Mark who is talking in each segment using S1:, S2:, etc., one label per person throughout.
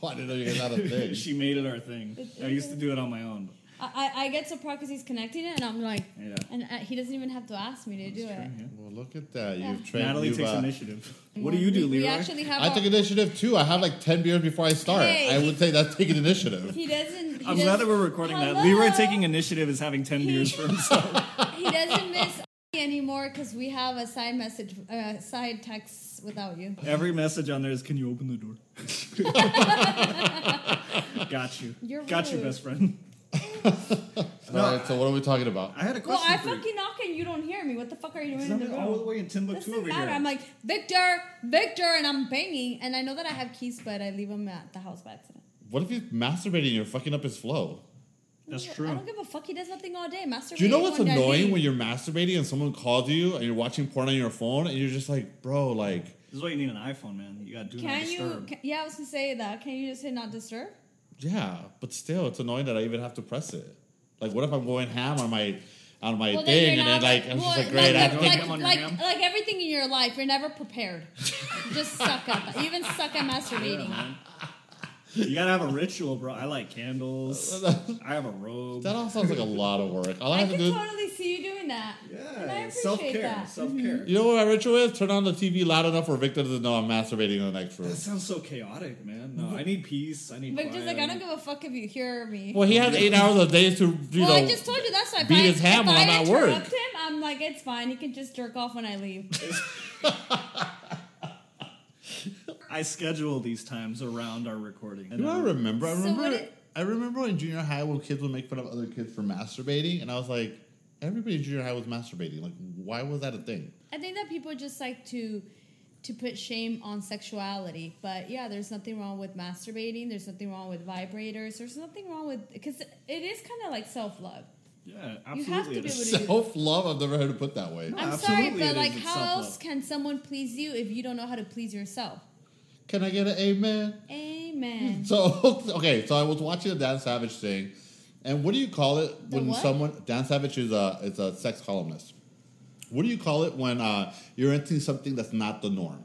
S1: I didn't know you guys had a thing.
S2: she made it our thing. I used to do it on my own.
S3: I, I, I get so proud because he's connecting it, and I'm like,
S2: Yeah.
S3: and uh, he doesn't even have to ask me to do
S2: That's
S3: it.
S2: yeah.
S1: well, look at that.
S3: Yeah.
S1: You've trained.
S2: Natalie
S1: you've,
S2: takes
S1: uh,
S2: initiative. What do you do,
S3: we,
S2: Leroy?
S3: We actually have.
S1: I
S3: our-
S1: take initiative too. I have like ten beers before I start.
S3: Hey,
S1: I
S3: he-
S1: would say that's taking initiative.
S3: He doesn't. He
S2: I'm
S3: does-
S2: glad that we're recording that.
S3: Hello?
S2: Leroy taking initiative is having 10
S3: He-
S2: beers for himself.
S3: He doesn't miss anymore because we have a side message, uh, side text without you.
S2: Every message on there is, "Can you open the door?" Got you.
S3: You're
S2: Got you,
S3: rude.
S2: best friend.
S1: All right. So what are we talking about?
S2: I had a
S3: Well,
S2: question
S3: I
S2: for you.
S3: fucking knock and you don't hear me. What the fuck are you doing in
S2: I'm all the
S3: room?
S2: way in Timbuktu
S3: Doesn't
S2: over
S3: matter.
S2: here.
S3: I'm like Victor, Victor, and I'm banging, and I know that I have keys, but I leave them at the house by accident.
S1: What if he's masturbating and you're fucking up his flow?
S2: That's true.
S3: I don't give a fuck. He does nothing all day. Masturbating.
S1: Do you know what's
S3: one day
S1: annoying when you're masturbating and someone calls you and you're watching porn on your phone and you're just like, bro, like,
S2: This is why you need an iPhone, man. You got to do not
S3: Can you?
S2: disturb.
S3: Can, yeah, I was gonna say that. Can you just hit not disturb?
S1: yeah, but still, it's annoying that I even have to press it. Like, what if I'm going ham on my on my
S3: Well,
S1: thing
S3: you're
S1: and then like I'm
S3: well,
S1: just like, great, I have to
S2: like-
S1: take
S3: like,
S2: your
S3: like,
S2: ham?
S3: like everything in your life, you're never prepared. you just suck at that. You even suck at masturbating.
S2: You gotta have a ritual, bro. I like candles. I have a robe.
S1: That all sounds like a lot of work. All I,
S3: I
S1: have to
S3: can
S1: do.
S3: totally see you doing that. and I
S2: Yeah,
S3: appreciate
S2: self care.
S3: that.
S2: Self care.
S1: You know what my ritual is? Turn on the TV loud enough for Victor to know I'm masturbating in the next room.
S2: That sounds so chaotic, man. No, I need peace. I need.
S3: Victor's
S2: quiet.
S3: like, I don't give a fuck if you hear me.
S1: Well, he has eight hours a day to, you
S3: well,
S1: know.
S3: I just told you that's why. If
S1: beat
S3: I,
S1: his ham
S3: if
S1: when
S3: I
S1: I'm at work.
S3: interrupt him, I'm like, it's fine. He can just jerk off when I leave.
S2: I schedule these times around our recording.
S1: You know what I remember? I
S3: So
S1: remember.
S3: what it-
S1: I remember in junior high when kids would make fun of other kids for masturbating, and I was like, everybody in junior high was masturbating. Like, why was that a thing?
S3: I think that people just like to to put shame on sexuality. But yeah, there's nothing wrong with masturbating. There's nothing wrong with vibrators. There's nothing wrong with because it is kind of like self love.
S2: Yeah,
S3: You
S2: absolutely.
S3: have to
S2: it
S3: be
S2: is.
S3: able to do
S1: Self love. I've never heard it put that way.
S3: I'm
S2: absolutely
S3: sorry, but
S2: it
S3: like.
S2: It's
S3: how
S2: self-love.
S3: else can someone please you if you don't know how to please yourself?
S1: Can I get an amen?
S3: Amen.
S1: So okay, so I was watching a Dan Savage thing, and what do you call it
S3: The
S1: when
S3: what?
S1: someone Dan Savage is a is a sex columnist? What do you call it when uh, you're into something that's not the norm?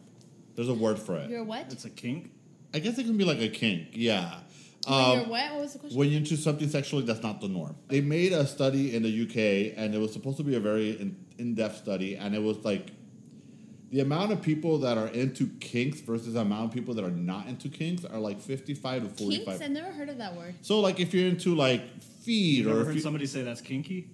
S1: There's a word for it.
S3: You're what?
S2: It's a kink.
S1: I guess it can be like a kink. Yeah.
S3: When
S1: Um,
S3: you're what? What was the question?
S1: when you're into something sexually that's not the norm. They made a study in the UK, and it was supposed to be a very in, in-depth study, and it was like the amount of people that are into kinks versus the amount of people that are not into kinks are like 55 to 45.
S3: Kinks? I've never heard of that word.
S1: So like if you're into like feet
S2: You
S1: or
S2: ever
S1: if
S2: heard
S1: you,
S2: somebody say that's kinky?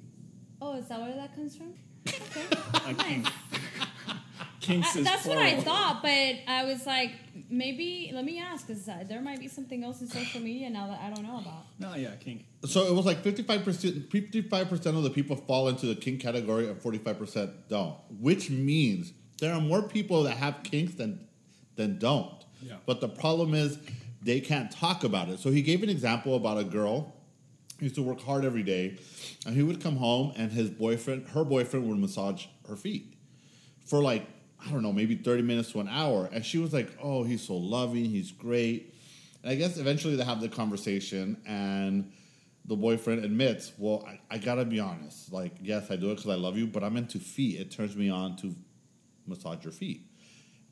S3: Oh, is that where that comes from? Okay.
S2: A kink. Kinks
S3: I,
S2: is
S3: that's what I thought, but I was like, maybe let me ask because uh, there might be something else in social media now that I don't know about.
S2: No, yeah, kink.
S1: so it was like 55% 55% of the people fall into the kink category and 45% don't, which means there are more people that have kinks than than don't.
S2: Yeah.
S1: But the problem is they can't talk about it. So he gave an example about a girl who used to work hard every day and he would come home and his boyfriend her boyfriend would massage her feet for like I don't know, maybe 30 minutes to an hour. And she was like, oh, he's so loving, he's great. And I guess eventually they have the conversation, and the boyfriend admits, well, I, I gotta be honest. Like, yes, I do it because I love you, but I'm into feet. It turns me on to massage your feet.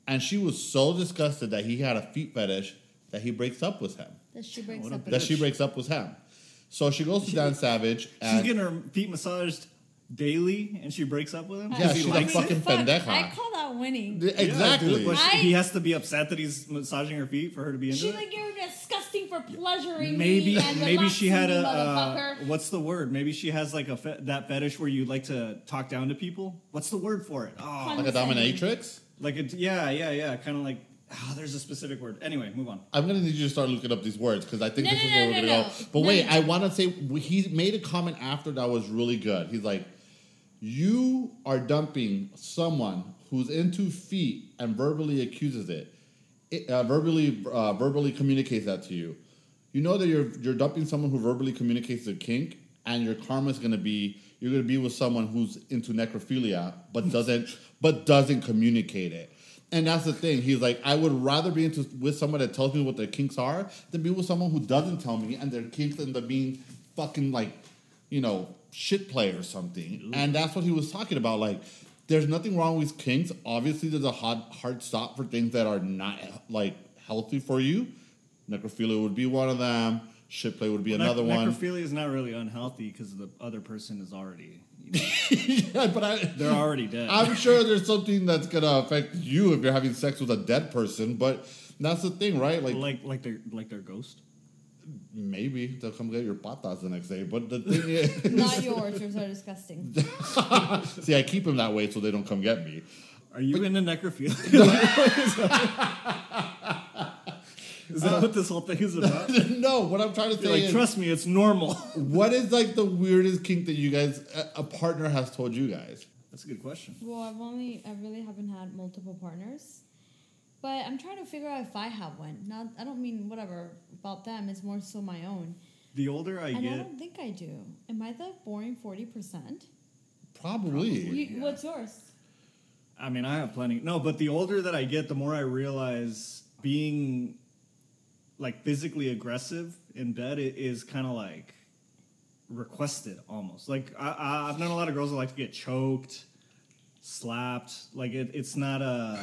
S1: And she was so disgusted that he had a feet fetish that he breaks up with him.
S3: That she breaks
S2: what
S3: up.
S2: bitch.
S1: That she breaks up with him. So she goes to Dan Savage.
S2: She's getting her feet massaged daily, and she breaks up with him.
S1: Yeah,
S2: because he
S1: she's a
S2: likes
S1: fucking
S2: it.
S3: Fuck,
S1: pendeja.
S3: I call that winning.
S2: Yeah,
S1: exactly.
S2: dude, she-
S3: I-
S2: he has to be upset that he's massaging her feet for her to be into
S3: She's
S2: it.
S3: like, you're disgusting for pleasuring
S2: maybe
S3: me. And
S2: maybe she had a uh, what's the word? Maybe she has like a fe- that fetish where you like to talk down to people. What's the word for it? Oh,
S1: like a dominatrix.
S2: like a yeah, yeah, yeah, kind of like. Oh, there's a specific word. Anyway, move on.
S1: I'm gonna need you to start looking up these words because I think
S3: No,
S1: this
S3: no,
S1: is
S3: no,
S1: where we're
S3: no,
S1: gonna
S3: no.
S1: go. But
S3: No,
S1: wait,
S3: no.
S1: I want to say he made a comment after that was really good. He's like, "You are dumping someone who's into feet and verbally accuses it, it uh, verbally uh, verbally communicates that to you. You know that you're you're dumping someone who verbally communicates a kink, and your karma is gonna be you're gonna be with someone who's into necrophilia but doesn't but doesn't communicate it." And that's the thing. He's like, I would rather be into with someone that tells me what their kinks are than be with someone who doesn't tell me and their kinks end up being fucking like, you know, shit play or something. And that's what he was talking about. Like, there's nothing wrong with kinks. Obviously, there's a hard hard stop for things that are not like healthy for you. necrophilia would be one of them. Shit play would be
S2: Nec-
S1: another one.
S2: Necrophilia is not really unhealthy because the other person is already, you know,
S1: yeah, but I,
S2: they're already dead.
S1: I'm sure there's something that's gonna affect you if you're having sex with a dead person. But that's the thing, right? Like,
S2: like like their like their ghost.
S1: Maybe they'll come get your patas the next day. But the thing is,
S3: Not yours. Yours are disgusting.
S1: see, I keep them that way so they don't come get me.
S2: Are you in into necrophilia? is that what this whole thing is about?
S1: no, what I'm trying to
S2: You're
S1: say
S2: like,
S1: is,
S2: trust me, it's normal.
S1: what is like the weirdest kink that you guys, a, a partner has told you guys?
S2: That's a good question.
S3: Well, I've only, I really haven't had multiple partners, but I'm trying to figure out if I have one. Not, I don't mean whatever about them. It's more so my own,
S2: The older I get
S3: and I don't think I do. Am I the boring forty percent?
S1: Probably.
S2: Yeah.
S3: What's yours?
S2: I mean, I have plenty. No, but the older that I get, the more I realize being like physically aggressive in bed i- is kind of like requested almost. Like I, I, I've known a lot of girls that like to get choked, slapped. Like it, it's not a.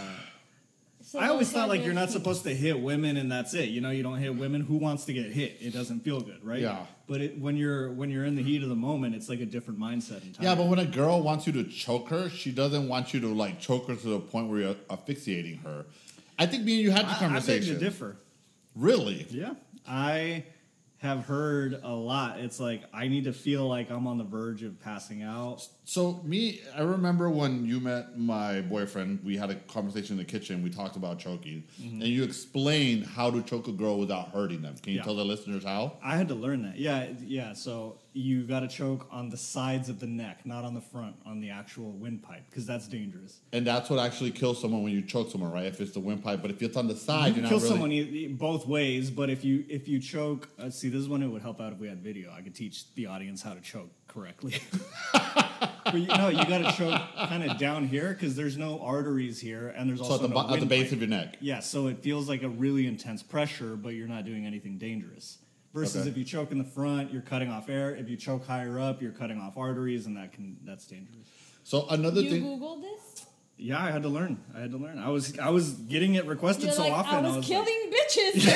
S3: So
S2: I always thought like you're not supposed to hit women and that's it. You know, you don't hit women. Who wants to get hit? It doesn't feel good, right?
S1: Yeah.
S2: But it, when you're when you're in the heat of the moment, it's like a different mindset. And time.
S1: Yeah, but when a girl wants you to choke her, she doesn't want you to like choke her to the point where you're asphyxiating her. I think me and you had this
S2: I, I beg
S1: conversation.
S2: to differ.
S1: Really?
S2: Yeah. I have heard a lot. It's like I need to feel like I'm on the verge of passing out.
S1: So me, I remember when you met my boyfriend. We had a conversation in the kitchen. We talked about choking, mm-hmm. and you explained how to choke a girl without hurting them. Can you
S2: Yeah.
S1: tell the listeners how?
S2: I had to learn that. Yeah, yeah. So you got to choke on the sides of the neck, not on the front, on the actual windpipe, because that's dangerous.
S1: And that's what actually kills someone when you choke someone, right? If it's the windpipe, but if it's on the side,
S2: you
S1: you're
S2: can
S1: not
S2: kill
S1: really.
S2: someone e- both ways, but if you if you choke, uh, see, this is when it would help out if we had video. I could teach the audience how to choke correctly. but you know, you got to choke kind of down here because there's no arteries here, and there's
S1: so
S2: also
S1: at the,
S2: no
S1: bo- at the base of your neck.
S2: Yeah, so it feels like a really intense pressure, but you're not doing anything dangerous. Versus
S1: Okay.
S2: if you choke in the front, you're cutting off air. If you choke higher up, you're cutting off arteries, and that can that's dangerous.
S1: So another
S3: You
S1: thing.
S3: googled this?
S2: Yeah, I had to learn. I had to learn. I was I was getting it requested
S3: You're
S2: so
S3: like,
S2: often.
S3: I was,
S2: like-
S3: killing bitches.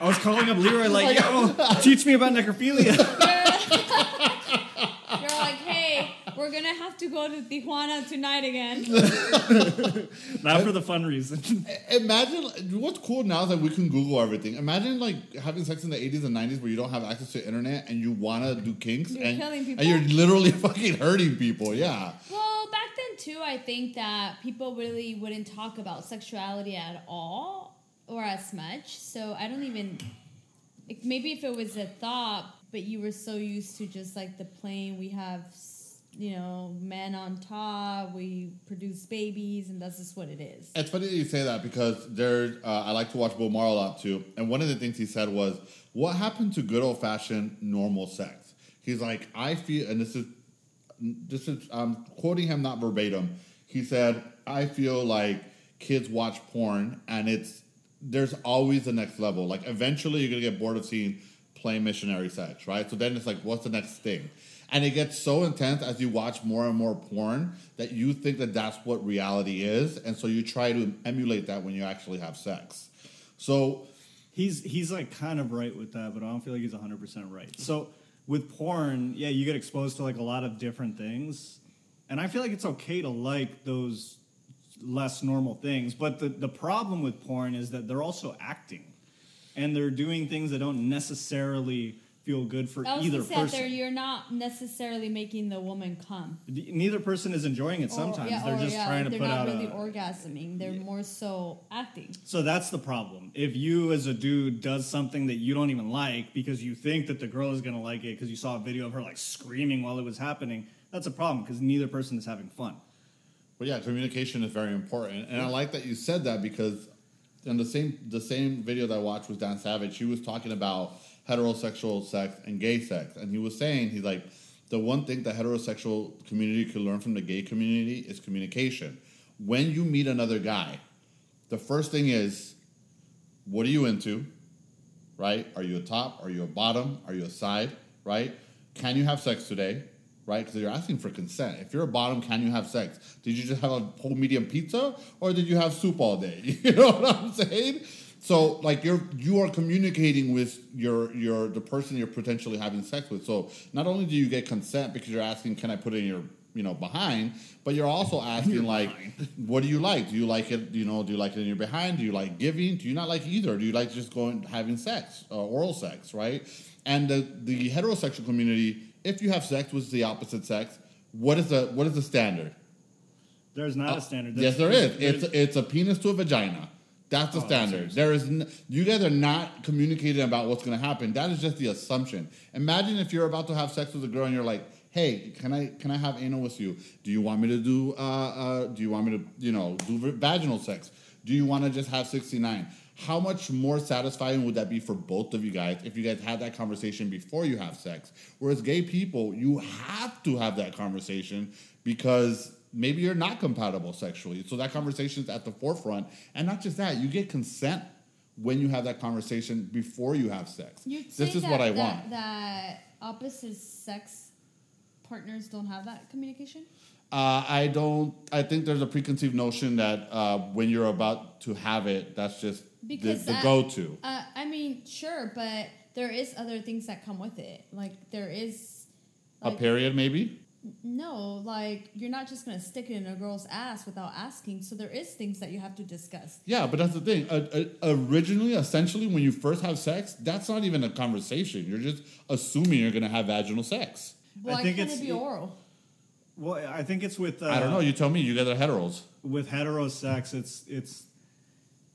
S2: I was calling up Leroy like, yo, teach me about necrophilia.
S3: You're like, hey, we're gonna have to go to Tijuana tonight again.
S2: Not for the fun reason.
S1: Imagine what's cool now is that we can Google everything. Imagine like having sex in the 80s and 90s where you don't have access to internet and you want to do kinks
S3: You're
S1: and,
S3: killing people.
S1: and you're literally fucking hurting people. Yeah.
S3: Well, back then too, I think that people really wouldn't talk about sexuality at all or as much. So I don't even. like, Maybe if it was a thought, but you were so used to just like the plain, we have, s- you know, men on top, we produce babies, and that's just what it is.
S1: It's funny that you say that because there, uh, I like to watch Bill Maher a lot too. And one of the things he said was, "What happened to good old fashioned normal sex?" He's like, "I feel," and this is this is I'm quoting him not verbatim. He said, "I feel like kids watch porn and it's there's always the next level. Like eventually you're gonna get bored of seeing plain missionary sex, right? So then it's like, what's the next thing?" And it gets so intense as you watch more and more porn that you think that that's what reality is, and so you try to emulate that when you actually have sex. So
S2: He's he's like kind of right with that, but I don't feel like he's 100 percent right. So with porn, yeah, you get exposed to like a lot of different things, and I feel like it's okay to like those less normal things. But the the problem with porn is that they're also acting, and they're doing things that don't necessarily feel good for
S3: I was
S2: either
S3: gonna there,
S2: person.
S3: you're not necessarily making the woman come.
S2: Neither person is enjoying it.
S3: Or-
S2: Sometimes
S3: yeah,
S2: they're
S3: or,
S2: just
S3: yeah,
S2: trying to
S3: they're
S2: put
S3: not
S2: out
S3: really
S2: a,
S3: orgasming. They're more so acting.
S2: So that's the problem. If you, as a dude, does something that you don't even like because you think that the girl is gonna like it because you saw a video of her like screaming while it was happening, that's a problem because neither person is having fun.
S1: But yeah, communication is very important, and I like that you said that because in the same the same video that I watched with Dan Savage, he was talking about heterosexual sex and gay sex, and he was saying he's like the one thing the heterosexual community could learn from the gay community is communication. When you meet another guy, the first thing is, what are you into? Right? Are you a top? Are you a bottom? Are you a side? Right? Can you have sex today? Right? Because you're asking for consent. If you're a bottom, can you have sex? Did you just have a whole medium pizza, or did you have soup all day? You know what I'm saying? So like you're you are communicating with your your the person you're potentially having sex with. So not only do you get consent because you're asking, can I put it in your you know behind, but you're also asking like, what do you like? Do you like it? You know, do you like it in your behind? Do you like giving? Do you not like either? Do you like just going having sex, uh, oral sex, right? And the the heterosexual community, if you have sex with the opposite sex, what is the what is the standard?
S2: There's not a standard.
S1: Uh, Yes,
S2: There's-
S1: is.
S2: there's-
S1: It's it's a penis to a vagina. That's the
S2: Oh, that's
S1: standard. There is n- you guys are not communicating about what's going to happen. That is just the assumption. Imagine if you're about to have sex with a girl and you're like, "Hey, can I can I have anal with you? Do you want me to do uh, uh do you want me to you know do vaginal sex? Do you want to just have 69?" How much more satisfying would that be for both of you guys if you guys had that conversation before you have sex? Whereas gay people, you have to have that conversation because maybe you're not compatible sexually. So that conversation is at the forefront. And not just that, you get consent when you have that conversation before you have sex.
S3: You'd
S1: this is
S3: that,
S1: what I
S3: that,
S1: want.
S3: That opposite sex partners don't have that communication.
S1: Uh, I don't. I think there's a preconceived notion that uh, when you're about to have it, that's just the,
S3: Because
S1: the
S3: that-
S1: go-to.
S3: Uh, I mean, sure, but there is other things that come with it. Like there is,
S1: a period, maybe.
S3: No, like you're not just gonna stick it in a girl's ass without asking. So there is things that you have to discuss.
S1: Yeah, but that's the thing. Uh, uh, originally, essentially, when you first have sex, that's not even a conversation. You're just assuming you're going to have vaginal sex.
S3: Well, I
S2: think
S3: can't
S2: it's-
S3: it be oral?
S2: Well, I think it's with. Uh,
S1: I don't know. You tell me. You guys are heteros.
S2: with heterosex, it's it's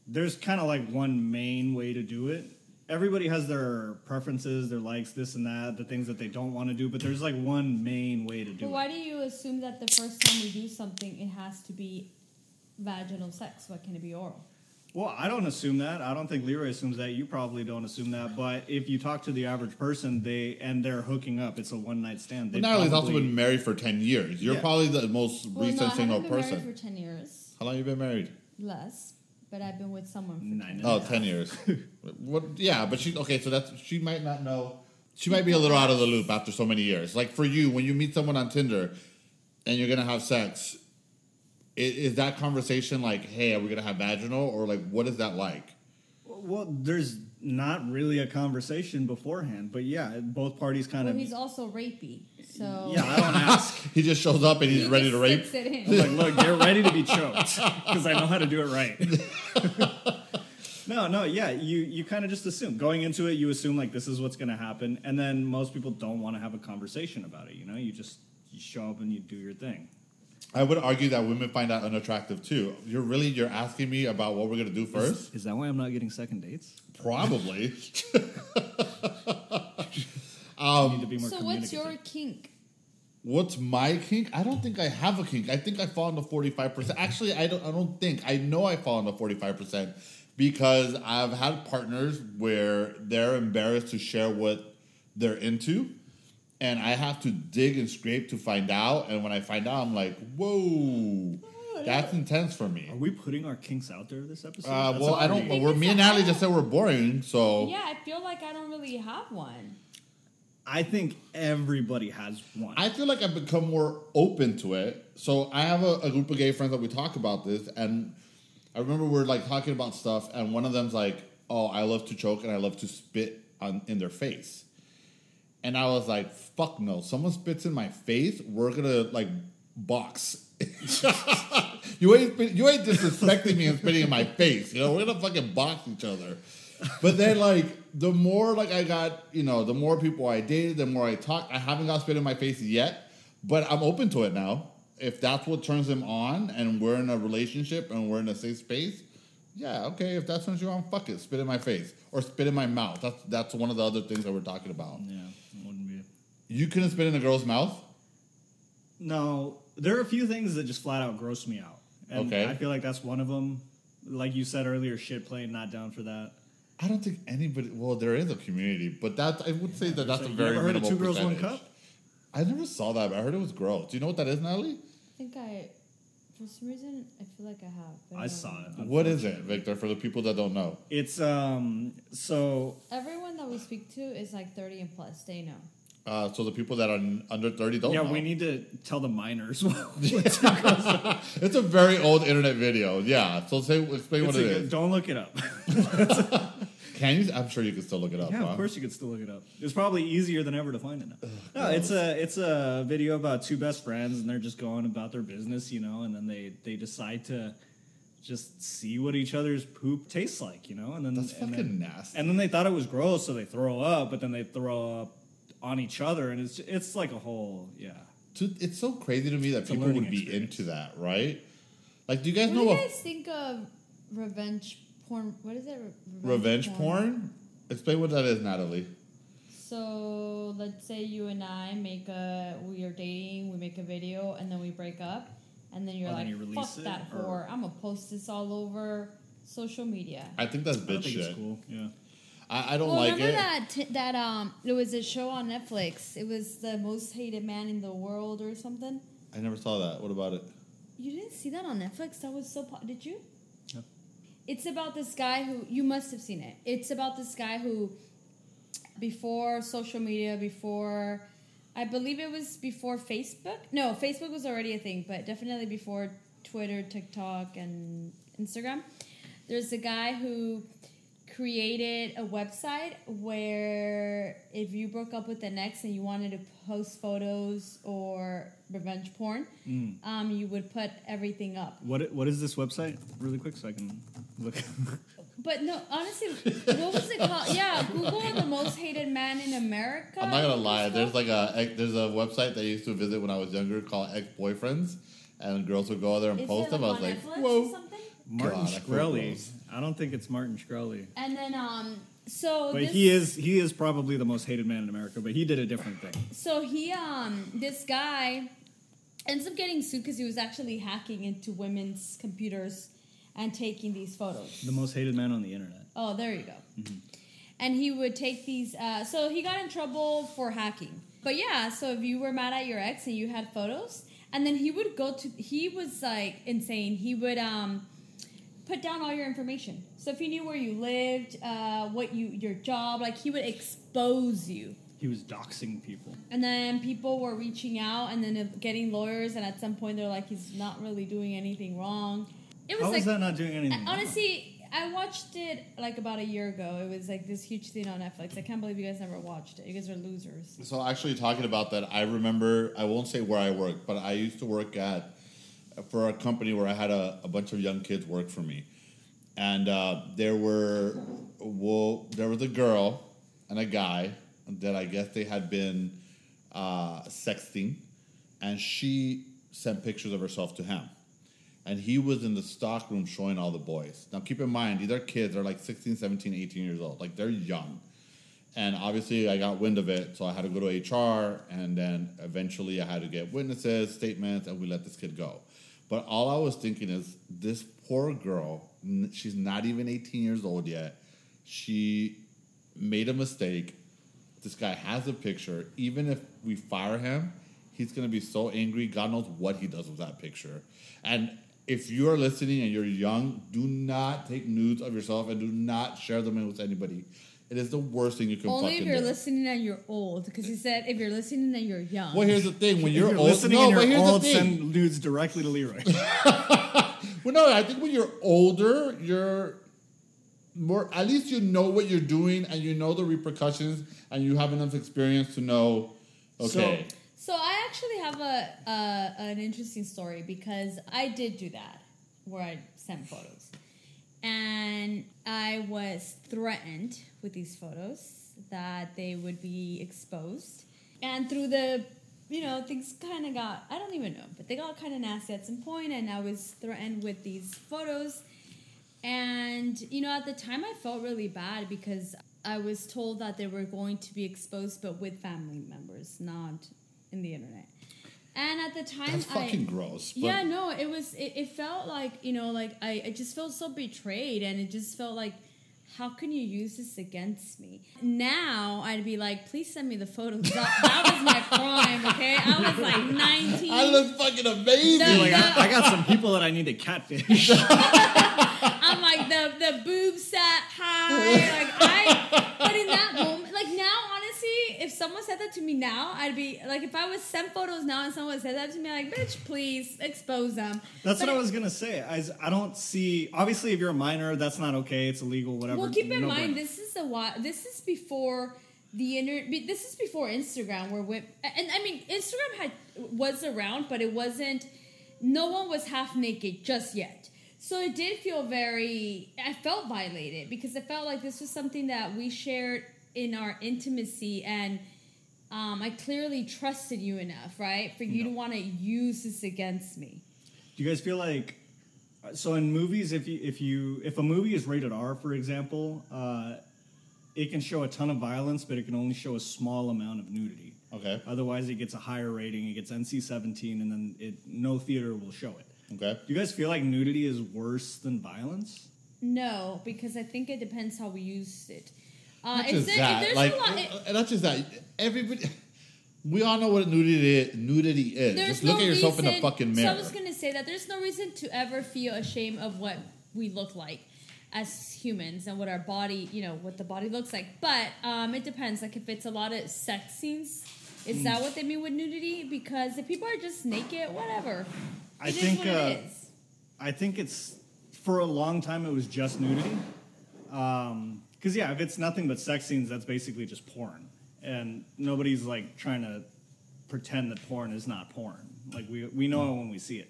S2: there's kind of like one main way to do it. Everybody has their preferences, their likes, this and that, the things that they don't want to do, but there's like one main way to do
S3: But
S2: it.
S3: why do you assume that the first time we do something, it has to be vaginal sex? Why can't it be oral?
S2: Well, I don't assume that. I don't think Leroy assumes that. You probably don't assume that. But if you talk to the average person, they and they're hooking up. It's a one night stand. They
S1: But Natalie's also been married for 10 years. You're
S2: Yeah.
S1: probably the most
S3: Well, no,
S1: recent
S3: I
S1: single
S3: haven't been
S1: person.
S3: married for ten years,
S1: How long have you been married?
S3: less, but I've been with someone for
S2: Nine
S3: 10
S2: and a
S1: Oh, 10 years. what, yeah, but she, okay, so that's, she might not know. She might be a little out of the loop after so many years. Like for you, when you meet someone on Tinder and you're going to have sex, i- is that conversation like, hey, are we going to have vaginal? Or like, what is that like?
S2: Well, there's not really a conversation beforehand, but yeah, both parties kind
S3: Well,
S2: of.
S3: he's also rapey, so
S2: Yeah, I don't ask.
S1: He just shows up and he's
S3: he
S1: ready
S3: just
S1: to rape.
S3: sticks it
S2: I'm
S3: in.
S2: like, look, get ready to be choked because I know how to do it right. no, no, yeah, you you kind of just assume going into it, you assume like this is what's going to happen, and then most people don't want to have a conversation about it. You know, you just you show up and you do your thing.
S1: I would argue that women find that unattractive too. You're really, you're asking me about what we're going to do first?
S2: Is that why I'm not getting second dates?
S1: Probably.
S2: Um, I need to be more
S3: So what's your kink?
S1: What's my kink? I don't think I have a kink. I think I fall into forty five percent. Actually, I don't. I don't think. I know I fall into forty five percent because I've had partners where they're embarrassed to share what they're into, and I have to dig and scrape to find out. And when I find out, I'm like, whoa, that's intense for me.
S2: Are we putting our kinks out there this episode?
S1: Uh, well, I don't. We're me and Natalie just said we're boring, so
S3: Yeah, I feel like I don't really have one.
S2: I think everybody has one.
S1: I feel like I've become more open to it. So I have a, a group of gay friends that we talk about this, and I remember we are like talking about stuff, and one of them's like, "Oh, I love to choke and I love to spit on in their face," and I was like, "Fuck no! Someone spits in my face, we're gonna like box." you ain't you ain't disrespecting me and spitting in my face. You know, we're gonna fucking box each other. But then, like, the more like I got, you know, the more people I dated, the more I talked. I haven't got spit in my face yet, but I'm open to it now. If that's what turns him on, and we're in a relationship and we're in a safe space, yeah, okay. If that's what you want, fuck it, spit in my face or spit in my mouth. That's that's one of the other things that we're talking about.
S2: yeah, wouldn't be.
S1: You couldn't spit in a girl's mouth.
S2: No, there are a few things that just flat out gross me out. And
S1: Okay.
S2: I feel like that's one of them. Like you said earlier, shit playing, not down for that.
S1: I don't think anybody. Well, there is a community, but that I would say that that's
S2: So
S1: a
S2: you
S1: very
S2: never heard of
S1: minimal
S2: two girls, one
S1: percentage.
S2: cup?
S1: I never saw that, but I heard it was gross. Do you know what that is, Natalie?
S3: I think I, for some reason, I feel like I have. but
S2: I
S3: don't
S2: saw it.
S1: What is it, Victor? For the people that don't know.
S2: It's um so
S3: Everyone that we speak to is like 30 and plus. They know.
S1: Uh, so the people that are under 30 don't
S2: yeah,
S1: know.
S2: we need to tell the minors.
S1: it's a very old internet video. Yeah. So say, explain what
S2: It's
S1: it
S2: a-
S1: is.
S2: Don't look it up.
S1: Can you? I'm sure you can still look it up.
S2: Yeah,
S1: huh?
S2: of course you could still look it up. It's probably easier than ever to find it now. No, it's a it's a video about two best friends and they're just going about their business, you know, and then they they decide to just see what each other's poop tastes like, you know, and then
S1: That's
S2: and
S1: fucking
S2: then,
S1: nasty.
S2: And then they thought it was gross, so they throw up, but then they throw up on each other, and it's it's like a whole yeah.
S1: Dude, it's so crazy to me that
S2: a
S1: people would be
S2: experience.
S1: into that, right? Like, do you guys
S3: What
S1: know
S3: do you
S1: what
S3: guys think of revenge porn? What is it?
S1: revenge porn? Explain what that is, Natalie.
S3: So let's say you and I make a we are dating, we make a video, and then we break up, and then you're
S2: Oh,
S3: like,
S2: then you
S3: "Fuck
S2: it,
S3: that
S2: or-
S3: whore! I'm gonna post this all over social media."
S1: I think that's
S2: I
S1: bitch
S2: think
S1: shit.
S2: it's cool. Yeah.
S1: I, I don't
S3: well,
S1: like
S3: remember
S1: it.
S3: that t- that um, there was a show on Netflix. It was the most hated man in the world or something.
S1: I never saw that. What about it?
S3: You didn't see that on Netflix? That was so. Po- Did you? It's about this guy who you must have seen it. It's about this guy who, before social media, before, I believe it was before Facebook. No, Facebook was already a thing, but definitely before Twitter, TikTok, and Instagram. There's a guy who created a website where if you broke up with an ex and you wanted to post photos or revenge porn, um, you would put everything up.
S2: What what is this website? Really quick, so I can look.
S3: But no, honestly, what was it called? Yeah, Google the most hated man in America.
S1: I'm not gonna lie.
S3: it's
S1: There's like a there's a website that I used to visit when I was younger called Ex Boyfriends, and girls would go there and
S3: Is
S1: post
S3: it
S1: them. I was like,
S3: Netflix or
S1: whoa.
S3: something?
S2: Martin
S1: God, I
S2: Shkreli. I don't think it's Martin Shkreli.
S3: And then um, so
S2: But
S3: this,
S2: he is he is probably the most hated man in America. But he did a different thing.
S3: So he um, this guy ends up getting sued because he was actually hacking into women's computers and taking these photos.
S2: The most hated man on the internet.
S3: Oh, there you go. And he would take these. Uh, so he got in trouble for hacking. But yeah, so if you were mad at your ex and you had photos, and then he would go to. He was like insane. He would um, put down all your information. So if he knew where you lived, uh, what you your job, like he would expose you.
S2: He was doxing people.
S3: And then people were reaching out and then getting lawyers, and at some point they're like, he's not really doing anything wrong. It was
S2: How
S3: like
S2: is that not doing anything? wrong?
S3: honestly, I watched it like about a year ago. It was like this huge thing on Netflix. I can't believe you guys never watched it. You guys are losers.
S1: So actually, talking about that, I remember. I won't say where I worked, but I used to work at for a company where I had a, a bunch of young kids work for me, and uh, there were well, there was a girl and a guy that I guess they had been uh, sexting, and she sent pictures of herself to him. And he was in the stock room showing all the boys. Now, keep in mind, these are kids. They're like 16, 17, 18 years old. Like, they're young. And obviously, I got wind of it, so I had to go to HR, and then eventually I had to get witnesses, statements, and we let this kid go. But all I was thinking is, this poor girl, she's not even 18 years old yet. She made a mistake. This guy has a picture. Even if we fire him, he's going to be so angry. God knows what he does with that picture. And if you are listening and you're young, do not take nudes of yourself and do not share them with anybody. It is the worst thing you can
S3: Only
S1: fucking
S3: if you're
S1: do.
S3: listening and you're old, because he said if you're listening and you're young.
S1: Well, here's the thing: when you're,
S2: you're
S1: old,
S2: listening
S1: no,
S2: and you're
S1: here's
S2: old,
S1: the thing.
S2: send nudes directly to Leroy.
S1: Well, no, I think when you're older, you're more. At least you know what you're doing, and you know the repercussions, and you have enough experience to know. Okay,
S3: So I actually have a uh, an interesting story because I did do that, where I sent photos, and I was threatened with these photos that they would be exposed, and through the you know things kind of got I don't even know, but they got kind of nasty at some point, and I was threatened with these photos, and you know at the time I felt really bad because I was told that they were going to be exposed, but with family members, not in the internet. And at the time,
S1: that's fucking
S3: I,
S1: gross. But
S3: yeah, no, it was. It, it felt like you know, like I, I just felt so betrayed, and it just felt like, how can you use this against me? Now I'd be like, please send me the photos. That, that was my crime. Okay, I was like nineteen.
S1: I look fucking amazing.
S3: The-
S2: like, I, I got some people that I need to catfish.
S3: I'm like the the boob set high. Like I, but in that moment, like now, honestly, if someone said that to me now, I'd be like, if I was sent photos now and someone said that to me, like, bitch, please expose them.
S2: That's
S3: But
S2: what I was gonna say. I, I don't see. Obviously, if you're a minor, that's not okay. It's illegal. Whatever.
S3: Well, keep in
S2: No
S3: mind
S2: brainer.
S3: this is a while. This is before the inter. be- This is before Instagram, where we, and I mean Instagram had was around, but it wasn't. No one was half naked just yet. So it did feel very. I felt violated because I felt like this was something that we shared in our intimacy, and um, I clearly trusted you enough, right, for you to want to use this against me.
S2: Do you guys feel like so in movies if you if you if a movie is rated R for example, uh, it can show a ton of violence, but it can only show a small amount of nudity.
S1: Okay.
S2: Otherwise, it gets a higher rating. It gets NC-17, and then it no theater will show it.
S1: Okay.
S2: Do you guys feel like nudity is worse than violence?
S3: No, because I think it depends how we use it. Uh,
S1: Not just
S3: there-
S1: that.
S3: there's
S1: Like,
S3: a lot, it-
S1: uh, not just that. Everybody. We all know what nudity is. Nudity is.
S3: there's
S1: Just look
S3: no
S1: at yourself in the fucking
S3: So
S1: mirror.
S3: I was gonna say that there's no reason to ever feel ashamed of what we look like as humans and what our body, you know, what the body looks like. But um, it depends. Like if it's a lot of sex scenes, is
S1: Hmm.
S3: that what they mean with nudity? Because if people are just naked, whatever.
S2: I think uh,
S3: it is.
S2: I think it's for a long time it was just nudity. Because yeah, if it's nothing but sex scenes, that's basically just porn, and nobody's like trying to pretend that porn is not porn. Like we we know it when we see it.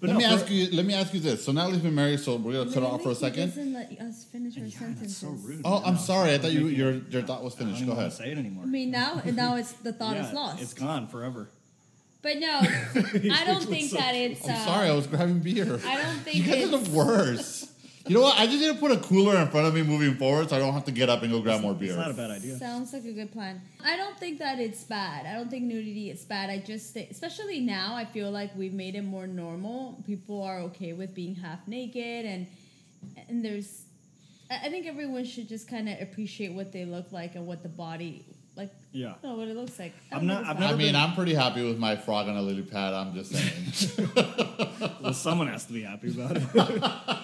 S2: But
S1: let
S2: no,
S1: me ask you. Let me ask you this. So now Natalie's been married, so we're gonna cut her off for a second.
S3: doesn't let us finish our
S2: Yeah,
S3: sentences.
S2: so rude.
S1: Oh, I'm
S2: No,
S1: sorry. I thought you your your thought was
S2: I don't
S1: finished.
S2: even
S1: Go
S2: wanna
S1: ahead.
S2: say it anymore.
S3: I mean, now now it's the thought
S2: yeah,
S3: is lost.
S2: It's gone forever.
S3: But no, I don't think
S2: so
S3: that it's.
S1: I'm
S3: uh,
S1: sorry. I was grabbing beer.
S3: I don't think
S1: You guys are
S3: it's.
S1: the worst. You know what? I just need to put a cooler in front of me moving forward, so I don't have to get up and go grab more beer.
S2: It's not a bad idea.
S3: Sounds like a good plan. I don't think that it's bad. I don't think nudity is bad. I just think, especially now, I feel like we've made it more normal. People are okay with being half naked, and and there's. I I think everyone should just kind of appreciate what they look like and what the body like.
S2: Yeah.
S3: I don't know what it looks like. I
S2: I'm
S3: don't
S2: not-
S3: think it's
S2: I've never
S1: I mean,
S2: been-
S1: I'm pretty happy with my frog on a lily pad. I'm just saying.
S2: Well, someone has to be happy about it.